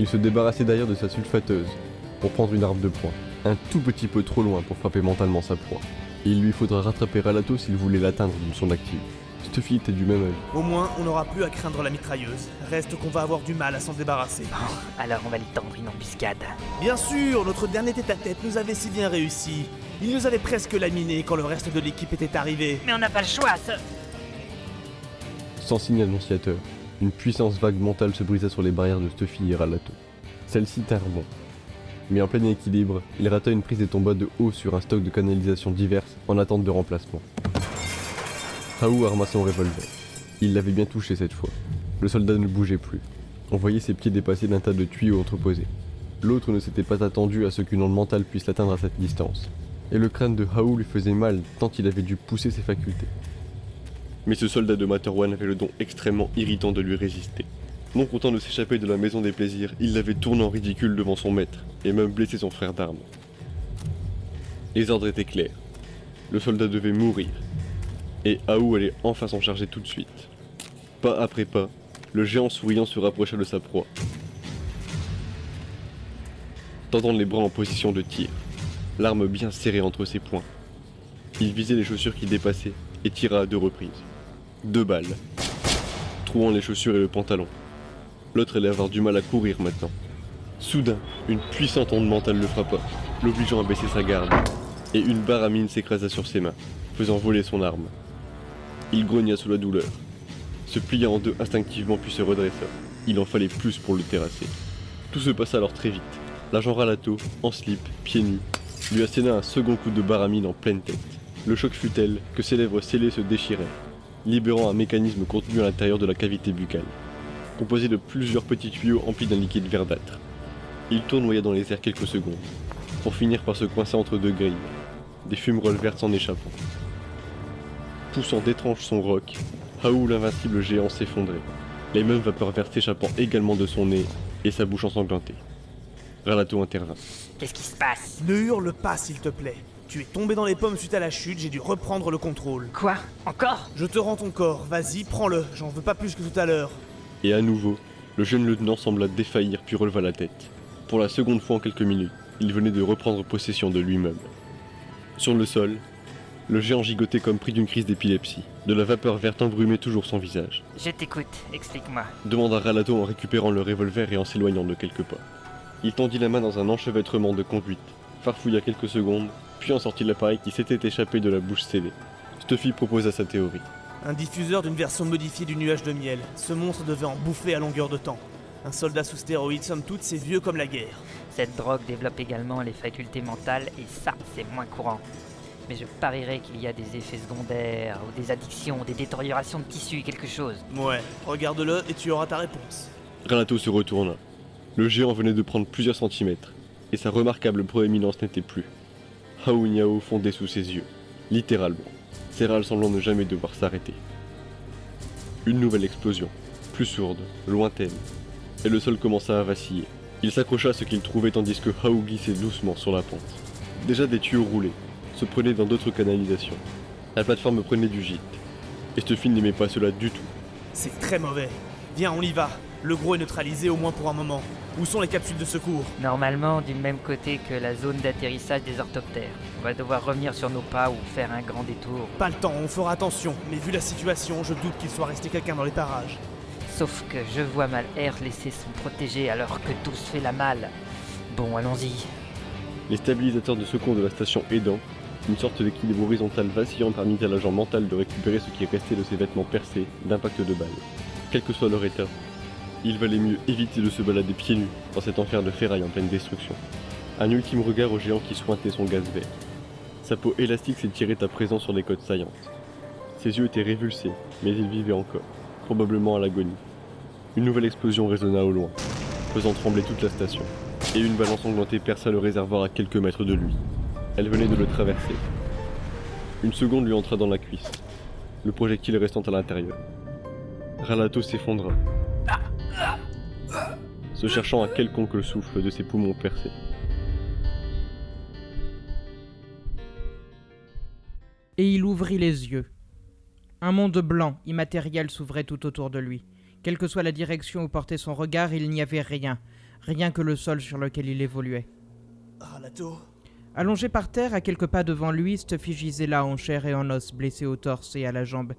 Il se débarrassait d'ailleurs de sa sulfateuse pour prendre une arme de poing, un tout petit peu trop loin pour frapper mentalement sa proie. Et il lui faudra rattraper Ralato s'il voulait l'atteindre de son active. Stuffy était du même œil. Au moins, on n'aura plus à craindre la mitrailleuse. Reste qu'on va avoir du mal à s'en débarrasser. Alors on va lui tendre une embuscade. Bien sûr, notre dernier tête-à-tête nous avait si bien réussi. Il nous avait presque laminé quand le reste de l'équipe était arrivé. Mais on n'a pas le choix, ça... Sans signe annonciateur, une puissance vague mentale se brisa sur les barrières de Stuffy et Ralato. Celle-ci bon. Mais en plein équilibre, il rata une prise et tomba de haut sur un stock de canalisations diverses en attente de remplacement. Raoult arma son revolver. Il l'avait bien touché cette fois. Le soldat ne bougeait plus. On voyait ses pieds dépasser d'un tas de tuyaux entreposés. L'autre ne s'était pas attendu à ce qu'une onde mentale puisse l'atteindre à cette distance. Et le crâne de Raoult lui faisait mal tant il avait dû pousser ses facultés. Mais ce soldat de Materwan avait le don extrêmement irritant de lui résister. Non content de s'échapper de la maison des plaisirs, il l'avait tourné en ridicule devant son maître, et même blessé son frère d'armes. Les ordres étaient clairs. Le soldat devait mourir. Et Aou allait enfin s'en charger tout de suite. Pas après pas, le géant souriant se rapprocha de sa proie. Tendant les bras en position de tir, l'arme bien serrée entre ses poings. Il visait les chaussures qui dépassaient et tira à deux reprises. Deux balles. trouant les chaussures et le pantalon. L'autre allait avoir du mal à courir maintenant. Soudain, une puissante onde mentale le frappa, l'obligeant à baisser sa garde, et une barre à mine s'écrasa sur ses mains, faisant voler son arme. Il grogna sous la douleur, se plia en deux instinctivement puis se redressa. Il en fallait plus pour le terrasser. Tout se passa alors très vite. L'agent Ralato, en slip, pieds nus, lui asséna un second coup de baramine en pleine tête. Le choc fut tel que ses lèvres scellées se déchirèrent, libérant un mécanisme contenu à l'intérieur de la cavité buccale, composé de plusieurs petits tuyaux emplis d'un liquide verdâtre. Il tournoya dans les airs quelques secondes, pour finir par se coincer entre deux grilles, des fumerolles vertes s'en échappant. Poussant d'étranges sons rock, Haou l'invincible géant s'effondrait, les mêmes vapeurs vertes s'échappant également de son nez et sa bouche ensanglantée. Ralato intervint. Qu'est-ce qui se passe? Ne hurle pas, s'il te plaît. Tu es tombé dans les pommes suite à la chute, j'ai dû reprendre le contrôle. Quoi? Encore? Je te rends ton corps, vas-y, prends-le, j'en veux pas plus que tout à l'heure. Et à nouveau, le jeune lieutenant sembla défaillir puis releva la tête. Pour la seconde fois en quelques minutes, il venait de reprendre possession de lui-même. Sur le sol, le géant gigotait comme pris d'une crise d'épilepsie. De la vapeur verte embrumait toujours son visage. Je t'écoute, explique-moi. Demanda Ralato en récupérant le revolver et en s'éloignant de quelques pas. Il tendit la main dans un enchevêtrement de conduite, farfouilla quelques secondes, puis en sortit l'appareil qui s'était échappé de la bouche scellée. Stuffy proposa sa théorie. Un diffuseur d'une version modifiée du nuage de miel. Ce monstre devait en bouffer à longueur de temps. Un soldat sous stéroïdes, somme toute, c'est vieux comme la guerre. Cette drogue développe également les facultés mentales et ça, c'est moins courant. Mais je parierais qu'il y a des effets secondaires, ou des addictions, des détériorations de tissus, quelque chose. Ouais, regarde-le et tu auras ta réponse. Ralato se retourna. Le géant venait de prendre plusieurs centimètres, et sa remarquable proéminence n'était plus. Hao Niao fondait sous ses yeux, littéralement, ses râles semblant ne jamais devoir s'arrêter. Une nouvelle explosion, plus sourde, lointaine, et le sol commença à vaciller. Il s'accrocha à ce qu'il trouvait tandis que Hao glissait doucement sur la pente. Déjà des tuyaux roulaient, se prenaient dans d'autres canalisations. La plateforme prenait du gîte. Et Stuffy n'aimait pas cela du tout. C'est très mauvais. Viens, on y va. Le gros est neutralisé au moins pour un moment. Où sont les capsules de secours Normalement, du même côté que la zone d'atterrissage des orthoptères. On va devoir revenir sur nos pas ou faire un grand détour. Pas le temps, on fera attention. Mais vu la situation, je doute qu'il soit resté quelqu'un dans les parages. Sauf que je vois mal Air laisser son protégé alors que tout se fait la malle. Bon, allons-y. Les stabilisateurs de secours de la station aidant, une sorte d'équilibre horizontal vacillant permit à l'agent mental de récupérer ce qui restait de ses vêtements percés d'impact de balles. Quel que soit leur état, il valait mieux éviter de se balader pieds nus dans cet enfer de ferraille en pleine destruction. Un ultime regard au géant qui sointait son gaz vert. Sa peau élastique s'étirait à présent sur les côtes saillantes. Ses yeux étaient révulsés, mais il vivait encore, probablement à l'agonie. Une nouvelle explosion résonna au loin, faisant trembler toute la station, et une balle ensanglantée perça le réservoir à quelques mètres de lui. Elle venait de le traverser. Une seconde lui entra dans la cuisse, le projectile restant à l'intérieur. Ralato s'effondra, se cherchant à quelconque souffle de ses poumons percés. Et il ouvrit les yeux. Un monde blanc, immatériel s'ouvrait tout autour de lui. Quelle que soit la direction où portait son regard, il n'y avait rien, rien que le sol sur lequel il évoluait. Ralato Allongé par terre, à quelques pas devant lui, Stuffy gisait là en chair et en os, blessé au torse et à la jambe.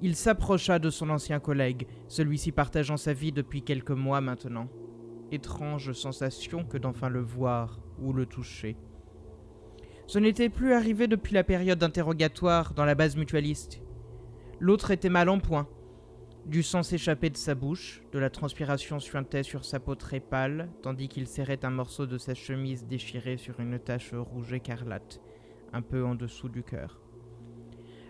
Il s'approcha de son ancien collègue, celui-ci partageant sa vie depuis quelques mois maintenant. Étrange sensation que d'enfin le voir ou le toucher. Ce n'était plus arrivé depuis la période d'interrogatoire dans la base mutualiste. L'autre était mal en point. Du sang s'échappait de sa bouche, de la transpiration suintait sur sa peau très pâle, tandis qu'il serrait un morceau de sa chemise déchirée sur une tache rouge écarlate, un peu en dessous du cœur.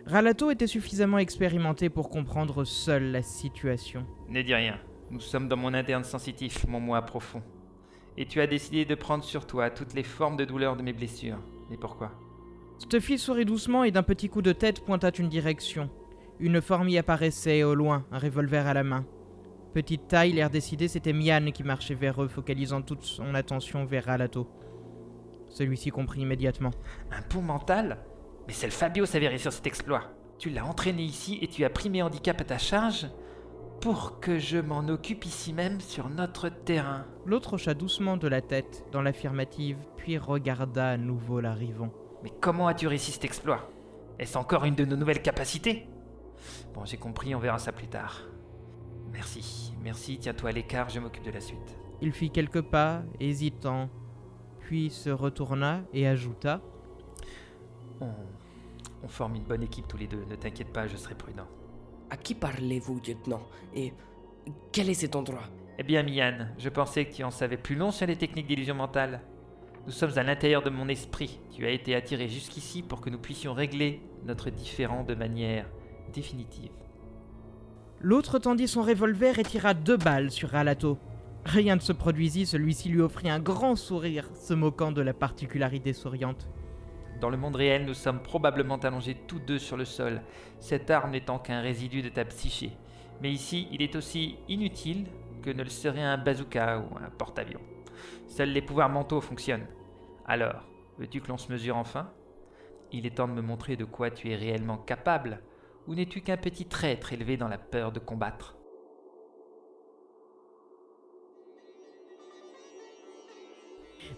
Ralato était suffisamment expérimenté pour comprendre seul la situation. Ne dis rien. Nous sommes dans mon interne sensitif, mon moi profond. Et tu as décidé de prendre sur toi toutes les formes de douleur de mes blessures. Mais pourquoi? Stuffy sourit doucement et d'un petit coup de tête pointa une direction. Une forme y apparaissait au loin, un revolver à la main. Petite taille, l'air décidé, c'était Mian qui marchait vers eux, focalisant toute son attention vers Ralato. Celui-ci comprit immédiatement. Un pont mental? Mais c'est le Fabio s'avérait sur cet exploit. Tu l'as entraîné ici et tu as pris mes handicaps à ta charge? Pour que je m'en occupe ici même sur notre terrain. L'autre hocha doucement de la tête dans l'affirmative, puis regarda à nouveau l'arrivant. Mais comment as-tu réussi cet exploit? Est-ce encore une de nos nouvelles capacités? Bon, j'ai compris, on verra ça plus tard. Merci, tiens-toi à l'écart, je m'occupe de la suite. Il fit quelques pas, hésitant, puis se retourna et ajouta On, on forme une bonne équipe tous les deux, ne t'inquiète pas, je serai prudent. À qui parlez-vous, lieutenant Et quel est cet endroit? Eh bien, Mian, je pensais que tu en savais plus long sur les techniques d'illusion mentale. Nous sommes à l'intérieur de mon esprit. Tu as été attiré jusqu'ici pour que nous puissions régler notre différend de manière définitive. L'autre tendit son revolver et tira deux balles sur Ralato. Rien ne se produisit, celui-ci lui offrit un grand sourire, se moquant de la particularité souriante. Dans le monde réel, nous sommes probablement allongés tous deux sur le sol, cette arme n'étant qu'un résidu de ta psyché. Mais ici, il est aussi inutile que ne le serait un bazooka ou un porte-avions. Seuls les pouvoirs mentaux fonctionnent. Alors, veux-tu que l'on se mesure enfin? Il est temps de me montrer de quoi tu es réellement capable, ou n'es-tu qu'un petit traître élevé dans la peur de combattre?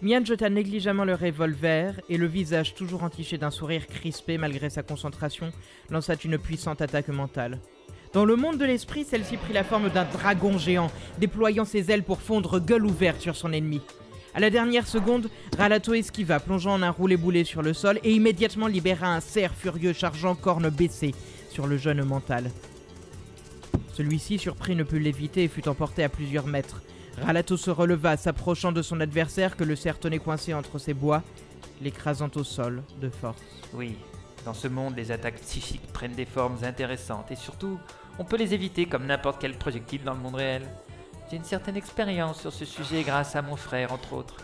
Mian jeta négligemment le revolver et le visage toujours entiché d'un sourire crispé malgré sa concentration, lança une puissante attaque mentale. Dans le monde de l'esprit, celle-ci prit la forme d'un dragon géant, déployant ses ailes pour fondre gueule ouverte sur son ennemi. À la dernière seconde, Ralato esquiva, plongeant en un roulé-boulé sur le sol et immédiatement libéra un cerf furieux chargeant corne baissée sur le jeune mental. Celui-ci, surpris, ne put l'éviter et fut emporté à plusieurs mètres. Ralato se releva, s'approchant de son adversaire que le cerf tenait coincé entre ses bois, l'écrasant au sol de force. Oui, dans ce monde, les attaques psychiques prennent des formes intéressantes et surtout, on peut les éviter comme n'importe quel projectile dans le monde réel. J'ai une certaine expérience sur ce sujet grâce à mon frère, entre autres.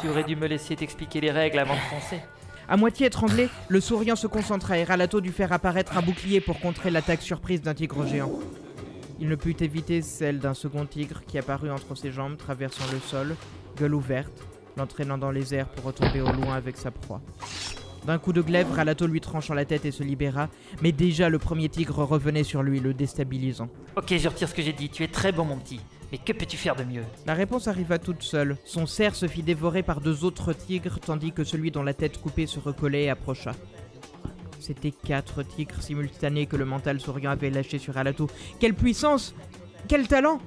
Tu aurais dû me laisser t'expliquer les règles avant de foncer. À moitié étranglé, le souriant se concentra et Ralato dut faire apparaître un bouclier pour contrer l'attaque surprise d'un tigre géant. Il ne put éviter celle d'un second tigre qui apparut entre ses jambes, traversant le sol, gueule ouverte, l'entraînant dans les airs pour retomber au loin avec sa proie. D'un coup de glaive, Ralato lui tranchant la tête et se libéra, mais déjà le premier tigre revenait sur lui, le déstabilisant. Ok, je retire ce que j'ai dit, tu es très bon mon petit. Mais que peux-tu faire de mieux? La réponse arriva toute seule. Son cerf se fit dévorer par deux autres tigres, tandis que celui dont la tête coupée se recollait et approcha. C'étaient quatre tigres simultanés que le mental souriant avait lâchés sur Alato. Quelle puissance Quel talent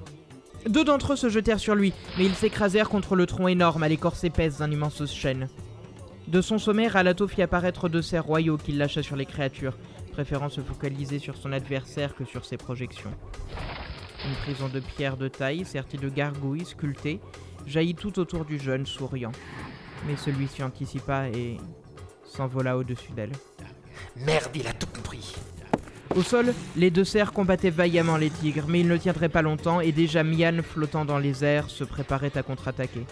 Deux d'entre eux se jetèrent sur lui, mais ils s'écrasèrent contre le tronc énorme à l'écorce épaisse d'un immense chêne. De son sommet, Ralato fit apparaître deux cerfs royaux qu'il lâcha sur les créatures, préférant se focaliser sur son adversaire que sur ses projections. Une prison de pierre de taille, sertie de gargouilles sculptées, jaillit tout autour du jeune souriant. Mais celui-ci anticipa et s'envola au-dessus d'elle. Merde, il a tout compris. Au sol, les deux cerfs combattaient vaillamment les tigres, mais ils ne tiendraient pas longtemps et déjà Mian, flottant dans les airs, se préparait à contre-attaquer.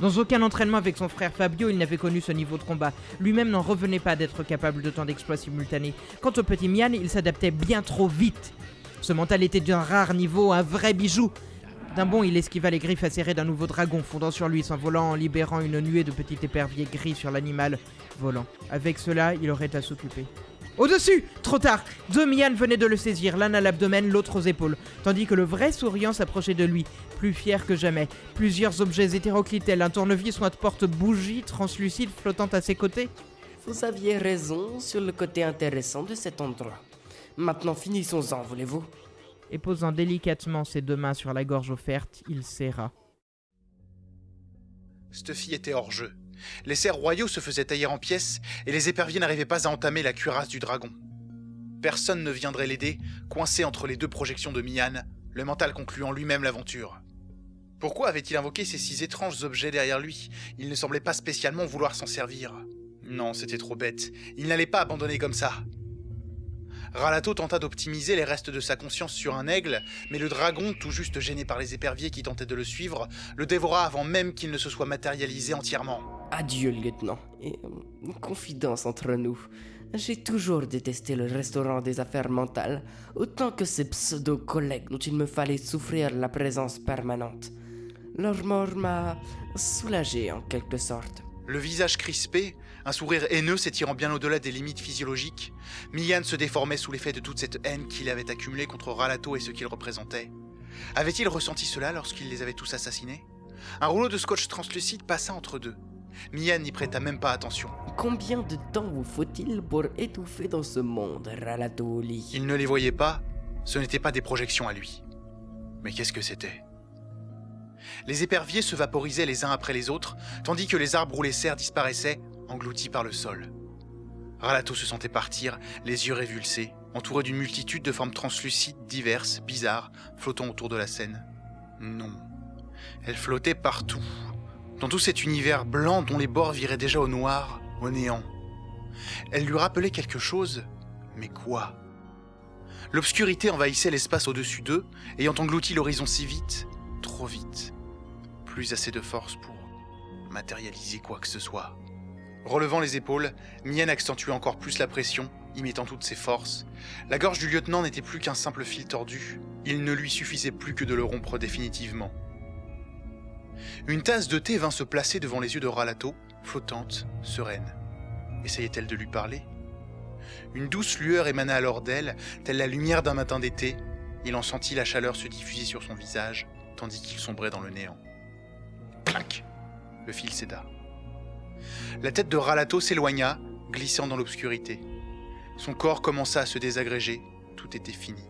Dans aucun entraînement avec son frère Fabio, il n'avait connu ce niveau de combat. Lui-même n'en revenait pas d'être capable de tant d'exploits simultanés. Quant au petit Mian, il s'adaptait bien trop vite. Ce mental était d'un rare niveau, un vrai bijou. D'un bond, il esquiva les griffes acérées d'un nouveau dragon, fondant sur lui, s'envolant en libérant une nuée de petits éperviers gris sur l'animal volant. Avec cela, il aurait à s'occuper. Au-dessus Trop tard Deux Mian venaient de le saisir, l'un à l'abdomen, l'autre aux épaules, tandis que le vrai souriant s'approchait de lui, plus fier que jamais. Plusieurs objets hétéroclites, un tournevis ou un porte-bougie translucide flottant à ses côtés. Vous aviez raison sur le côté intéressant de cet endroit. Maintenant finissons-en, voulez-vous? Et posant délicatement ses deux mains sur la gorge offerte, il serra. Stuffy était hors jeu. Les cerfs royaux se faisaient tailler en pièces et les éperviers n'arrivaient pas à entamer la cuirasse du dragon. Personne ne viendrait l'aider, coincé entre les deux projections de Mian, le mental concluant lui-même l'aventure. Pourquoi avait-il invoqué ces six étranges objets derrière lui? Il ne semblait pas spécialement vouloir s'en servir. Non, c'était trop bête. Il n'allait pas abandonner comme ça. Ralato tenta d'optimiser les restes de sa conscience sur un aigle, mais le dragon, tout juste gêné par les éperviers qui tentaient de le suivre, le dévora avant même qu'il ne se soit matérialisé entièrement. Adieu, lieutenant. Et euh, confidence entre nous. J'ai toujours détesté le restaurant des affaires mentales, autant que ces pseudo-collègues dont il me fallait souffrir la présence permanente. Leur mort m'a soulagé en quelque sorte. Le visage crispé, un sourire haineux s'étirant bien au-delà des limites physiologiques, Mian se déformait sous l'effet de toute cette haine qu'il avait accumulée contre Ralato et ce qu'il représentait. Avait-il ressenti cela lorsqu'il les avait tous assassinés? Un rouleau de scotch translucide passa entre deux. Mian n'y prêta même pas attention. Combien de temps vous faut-il pour étouffer dans ce monde, Ralato Il ne les voyait pas, ce n'étaient pas des projections à lui. Mais qu'est-ce que c'était? Les éperviers se vaporisaient les uns après les autres, tandis que les arbres ou les serres disparaissaient, engloutis par le sol. Ralato se sentait partir, les yeux révulsés, entouré d'une multitude de formes translucides diverses, bizarres, flottant autour de la scène. Non. Elle flottait partout, dans tout cet univers blanc dont les bords viraient déjà au noir, au néant. Elle lui rappelait quelque chose, mais quoi? L'obscurité envahissait l'espace au-dessus d'eux, ayant englouti l'horizon si vite, trop vite. Plus assez de force pour matérialiser quoi que ce soit. Relevant les épaules, Mien accentuait encore plus la pression, y mettant toutes ses forces. La gorge du lieutenant n'était plus qu'un simple fil tordu, il ne lui suffisait plus que de le rompre définitivement. Une tasse de thé vint se placer devant les yeux de Ralato, flottante, sereine. Essayait-elle de lui parler? Une douce lueur émana alors d'elle, telle la lumière d'un matin d'été. Il en sentit la chaleur se diffuser sur son visage, tandis qu'il sombrait dans le néant. Clinc Le fil céda. La tête de Ralato s'éloigna, glissant dans l'obscurité. Son corps commença à se désagréger, tout était fini.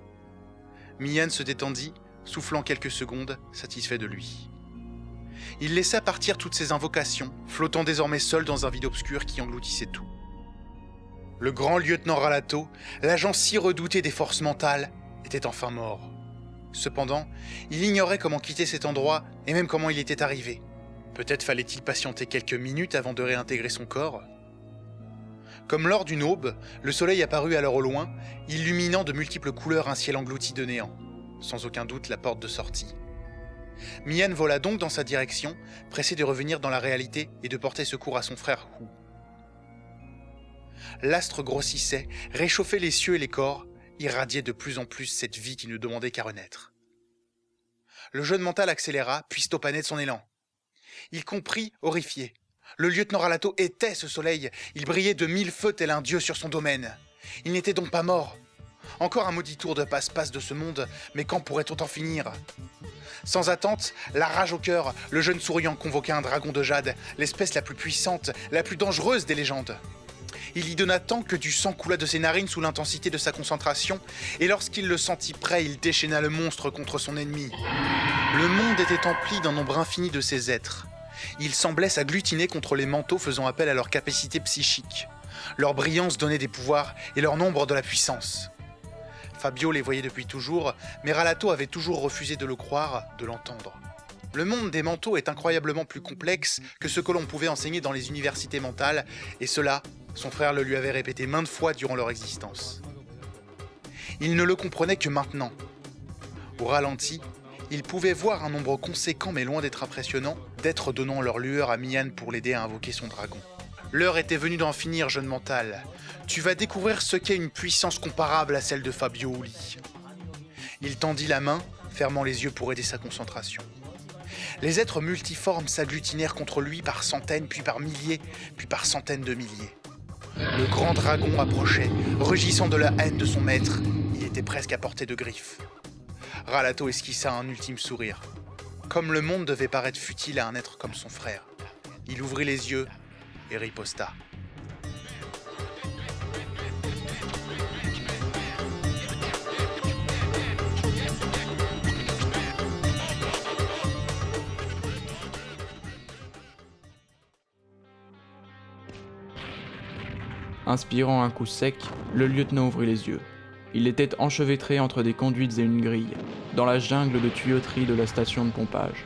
Mian se détendit, soufflant quelques secondes, satisfait de lui. Il laissa partir toutes ses invocations, flottant désormais seul dans un vide obscur qui engloutissait tout. Le grand lieutenant Ralato, l'agent si redouté des forces mentales, était enfin mort. Cependant, il ignorait comment quitter cet endroit et même comment il était arrivé. Peut-être fallait-il patienter quelques minutes avant de réintégrer son corps Comme lors d'une aube, le soleil apparut alors au loin, illuminant de multiples couleurs un ciel englouti de néant. Sans aucun doute la porte de sortie. Mian vola donc dans sa direction, pressé de revenir dans la réalité et de porter secours à son frère Hu. L'astre grossissait, réchauffait les cieux et les corps, irradiait de plus en plus cette vie qui ne demandait qu'à renaître. Le jeune mental accéléra, puis stoppa net son élan. Il comprit, horrifié. Le lieutenant Ralato était ce soleil, il brillait de mille feux tel un dieu sur son domaine. Il n'était donc pas mort. Encore un maudit tour de passe-passe de ce monde, mais quand pourrait-on en finir? Sans attente, la rage au cœur, le jeune souriant convoqua un dragon de jade, l'espèce la plus puissante, la plus dangereuse des légendes. Il y donna tant que du sang coula de ses narines sous l'intensité de sa concentration, et lorsqu'il le sentit prêt, il déchaîna le monstre contre son ennemi. Le monde était empli d'un nombre infini de ces êtres. Ils semblaient s'agglutiner contre les manteaux faisant appel à leur capacité psychique. Leur brillance donnait des pouvoirs et leur nombre de la puissance. Fabio les voyait depuis toujours, mais Ralato avait toujours refusé de le croire, de l'entendre. Le monde des manteaux est incroyablement plus complexe que ce que l'on pouvait enseigner dans les universités mentales, et cela, son frère le lui avait répété maintes fois durant leur existence. Il ne le comprenait que maintenant. Au ralenti, il pouvait voir un nombre conséquent mais loin d'être impressionnant d'êtres donnant leur lueur à Mian pour l'aider à invoquer son dragon. L'heure était venue d'en finir, jeune mental. Tu vas découvrir ce qu'est une puissance comparable à celle de Fabio Uli. Il tendit la main, fermant les yeux pour aider sa concentration. Les êtres multiformes s'agglutinèrent contre lui par centaines, puis par milliers, puis par centaines de milliers. Le grand dragon approchait, rugissant de la haine de son maître. Il était presque à portée de griffes. Ralato esquissa un ultime sourire. Comme le monde devait paraître futile à un être comme son frère. Il ouvrit les yeux et riposta. Inspirant un coup sec, le lieutenant ouvrit les yeux. Il était enchevêtré entre des conduites et une grille, dans la jungle de tuyauterie de la station de pompage.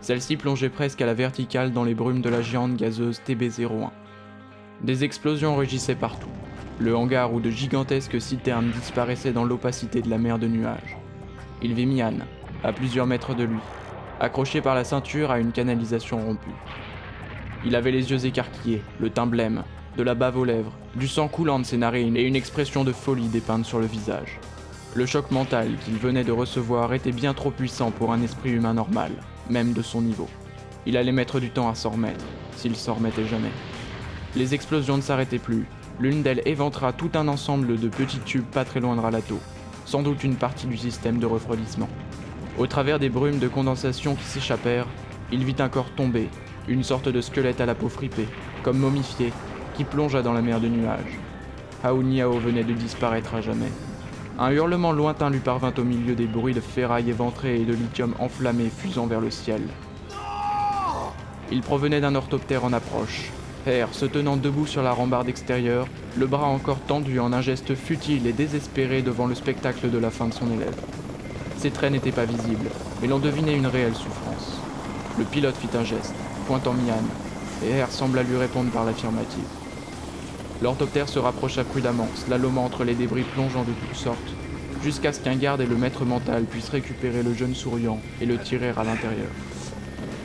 Celle-ci plongeait presque à la verticale dans les brumes de la géante gazeuse TB01. Des explosions rugissaient partout. Le hangar où de gigantesques citernes disparaissaient dans l'opacité de la mer de nuages. Il vit Mian, à plusieurs mètres de lui, accroché par la ceinture à une canalisation rompue. Il avait les yeux écarquillés, le teint blême, de la bave aux lèvres, du sang coulant de ses narines et une expression de folie dépeinte sur le visage. Le choc mental qu'il venait de recevoir était bien trop puissant pour un esprit humain normal, même de son niveau. Il allait mettre du temps à s'en remettre, s'il s'en remettait jamais. Les explosions ne s'arrêtaient plus. L'une d'elles éventra tout un ensemble de petits tubes pas très loin de Ralato, sans doute une partie du système de refroidissement. Au travers des brumes de condensation qui s'échappèrent, il vit un corps tomber, une sorte de squelette à la peau fripée, comme momifié, plongea dans la mer de nuages. Hao Niao venait de disparaître à jamais. Un hurlement lointain lui parvint au milieu des bruits de ferraille éventrée et de lithium enflammé fusant vers le ciel. Il provenait d'un orthoptère en approche. Hare, se tenant debout sur la rambarde extérieure, le bras encore tendu en un geste futile et désespéré devant le spectacle de la fin de son élève. Ses traits n'étaient pas visibles, mais l'on devinait une réelle souffrance. Le pilote fit un geste, pointant Mian, et Hare sembla lui répondre par l'affirmative. L'orthoptère se rapprocha prudemment, slalomant entre les débris plongeant de toutes sortes, jusqu'à ce qu'un garde et le maître mental puissent récupérer le jeune souriant et le tirer à l'intérieur.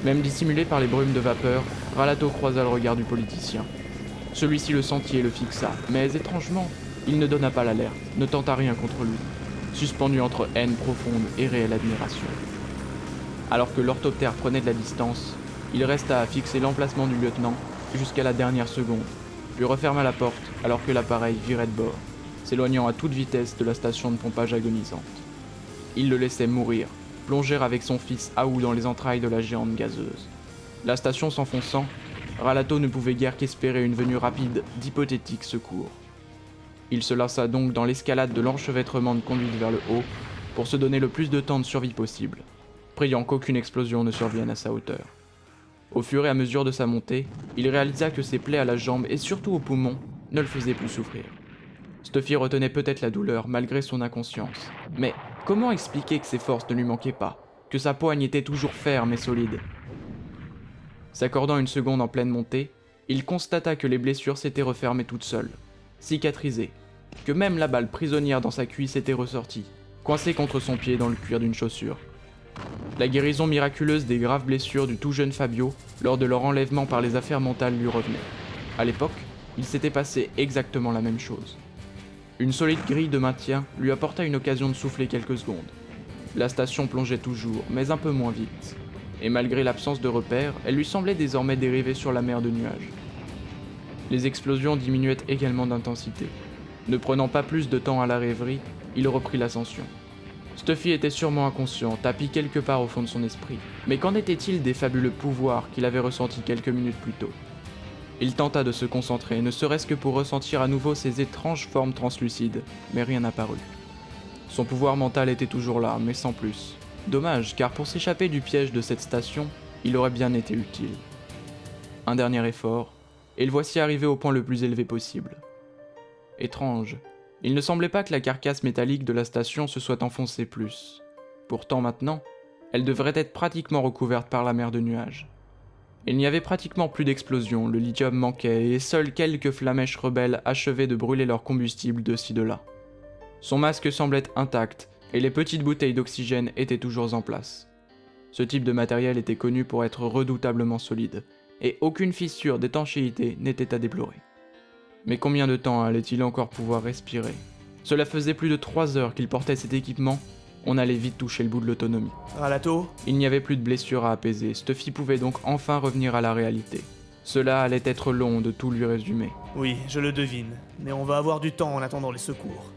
Même dissimulé par les brumes de vapeur, Ralato croisa le regard du politicien. Celui-ci le sentit et le fixa, mais étrangement, il ne donna pas l'alerte, ne tenta rien contre lui, suspendu entre haine profonde et réelle admiration. Alors que l'orthoptère prenait de la distance, il resta à fixer l'emplacement du lieutenant jusqu'à la dernière seconde, puis referma la porte alors que l'appareil virait de bord, s'éloignant à toute vitesse de la station de pompage agonisante. Il le laissait mourir, plonger avec son fils Aou dans les entrailles de la géante gazeuse. La station s'enfonçant, Ralato ne pouvait guère qu'espérer une venue rapide d'hypothétiques secours. Il se lança donc dans l'escalade de l'enchevêtrement de conduite vers le haut pour se donner le plus de temps de survie possible, priant qu'aucune explosion ne survienne à sa hauteur. Au fur et à mesure de sa montée, il réalisa que ses plaies à la jambe et surtout au poumon ne le faisaient plus souffrir. Stuffy retenait peut-être la douleur malgré son inconscience, mais comment expliquer que ses forces ne lui manquaient pas, que sa poigne était toujours ferme et solide? S'accordant une seconde en pleine montée, il constata que les blessures s'étaient refermées toutes seules, cicatrisées, que même la balle prisonnière dans sa cuisse était ressortie, coincée contre son pied dans le cuir d'une chaussure. La guérison miraculeuse des graves blessures du tout jeune Fabio lors de leur enlèvement par les affaires mentales lui revenait. À l'époque, il s'était passé exactement la même chose. Une solide grille de maintien lui apporta une occasion de souffler quelques secondes. La station plongeait toujours, mais un peu moins vite. Et malgré l'absence de repères, elle lui semblait désormais dériver sur la mer de nuages. Les explosions diminuaient également d'intensité. Ne prenant pas plus de temps à la rêverie, il reprit l'ascension. Stuffy était sûrement inconscient, tapis quelque part au fond de son esprit. Mais qu'en était-il des fabuleux pouvoirs qu'il avait ressentis quelques minutes plus tôt? Il tenta de se concentrer, ne serait-ce que pour ressentir à nouveau ces étranges formes translucides, mais rien n'apparut. Son pouvoir mental était toujours là, mais sans plus. Dommage, car pour s'échapper du piège de cette station, il aurait bien été utile. Un dernier effort, et le voici arrivé au point le plus élevé possible. Étrange, il ne semblait pas que la carcasse métallique de la station se soit enfoncée plus. Pourtant maintenant, elle devrait être pratiquement recouverte par la mer de nuages. Il n'y avait pratiquement plus d'explosions, le lithium manquait et seuls quelques flamèches rebelles achevaient de brûler leur combustible de ci de là. Son masque semblait intact et les petites bouteilles d'oxygène étaient toujours en place. Ce type de matériel était connu pour être redoutablement solide, et aucune fissure d'étanchéité n'était à déplorer. Mais combien de temps allait-il encore pouvoir respirer? Cela faisait plus de 3 heures qu'il portait cet équipement, on allait vite toucher le bout de l'autonomie. Ralato Il n'y avait plus de blessures à apaiser, Stuffy pouvait donc enfin revenir à la réalité. Cela allait être long de tout lui résumer. Oui, je le devine, mais on va avoir du temps en attendant les secours.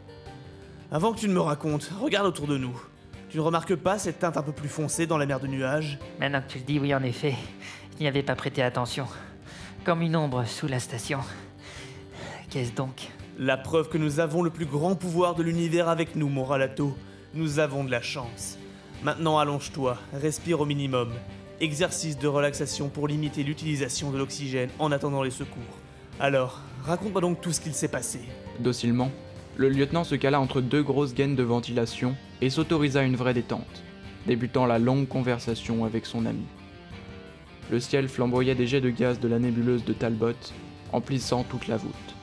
Avant que tu ne me racontes, regarde autour de nous. Tu ne remarques pas cette teinte un peu plus foncée dans la mer de nuages? Maintenant que tu le dis, oui, en effet. Je n'y avais pas prêté attention. Comme une ombre sous la station. Qu'est-ce donc La preuve que nous avons le plus grand pouvoir de l'univers avec nous, mon Ralato. Nous avons de la chance. Maintenant allonge-toi, respire au minimum. Exercice de relaxation pour limiter l'utilisation de l'oxygène en attendant les secours. Alors, raconte-moi donc tout ce qu'il s'est passé. Docilement, le lieutenant se cala entre deux grosses gaines de ventilation et s'autorisa une vraie détente, débutant la longue conversation avec son ami. Le ciel flamboyait des jets de gaz de la nébuleuse de Talbot, emplissant toute la voûte.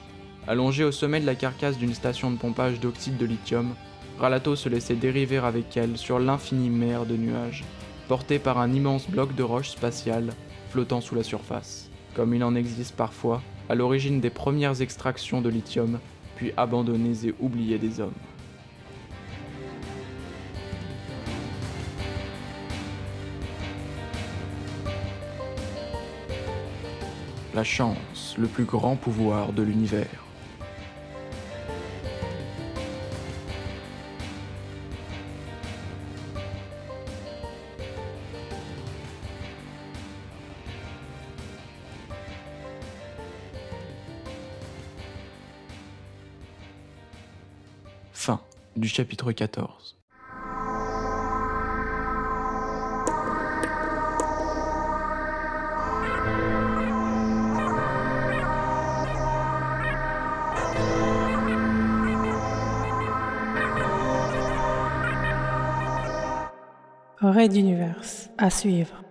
Allongé au sommet de la carcasse d'une station de pompage d'oxyde de lithium, Ralato se laissait dériver avec elle sur l'infinie mer de nuages, porté par un immense bloc de roche spatiale flottant sous la surface, comme il en existe parfois à l'origine des premières extractions de lithium, puis abandonnés et oubliés des hommes. La chance, le plus grand pouvoir de l'univers. Du chapitre 14. Raid d'univers à suivre.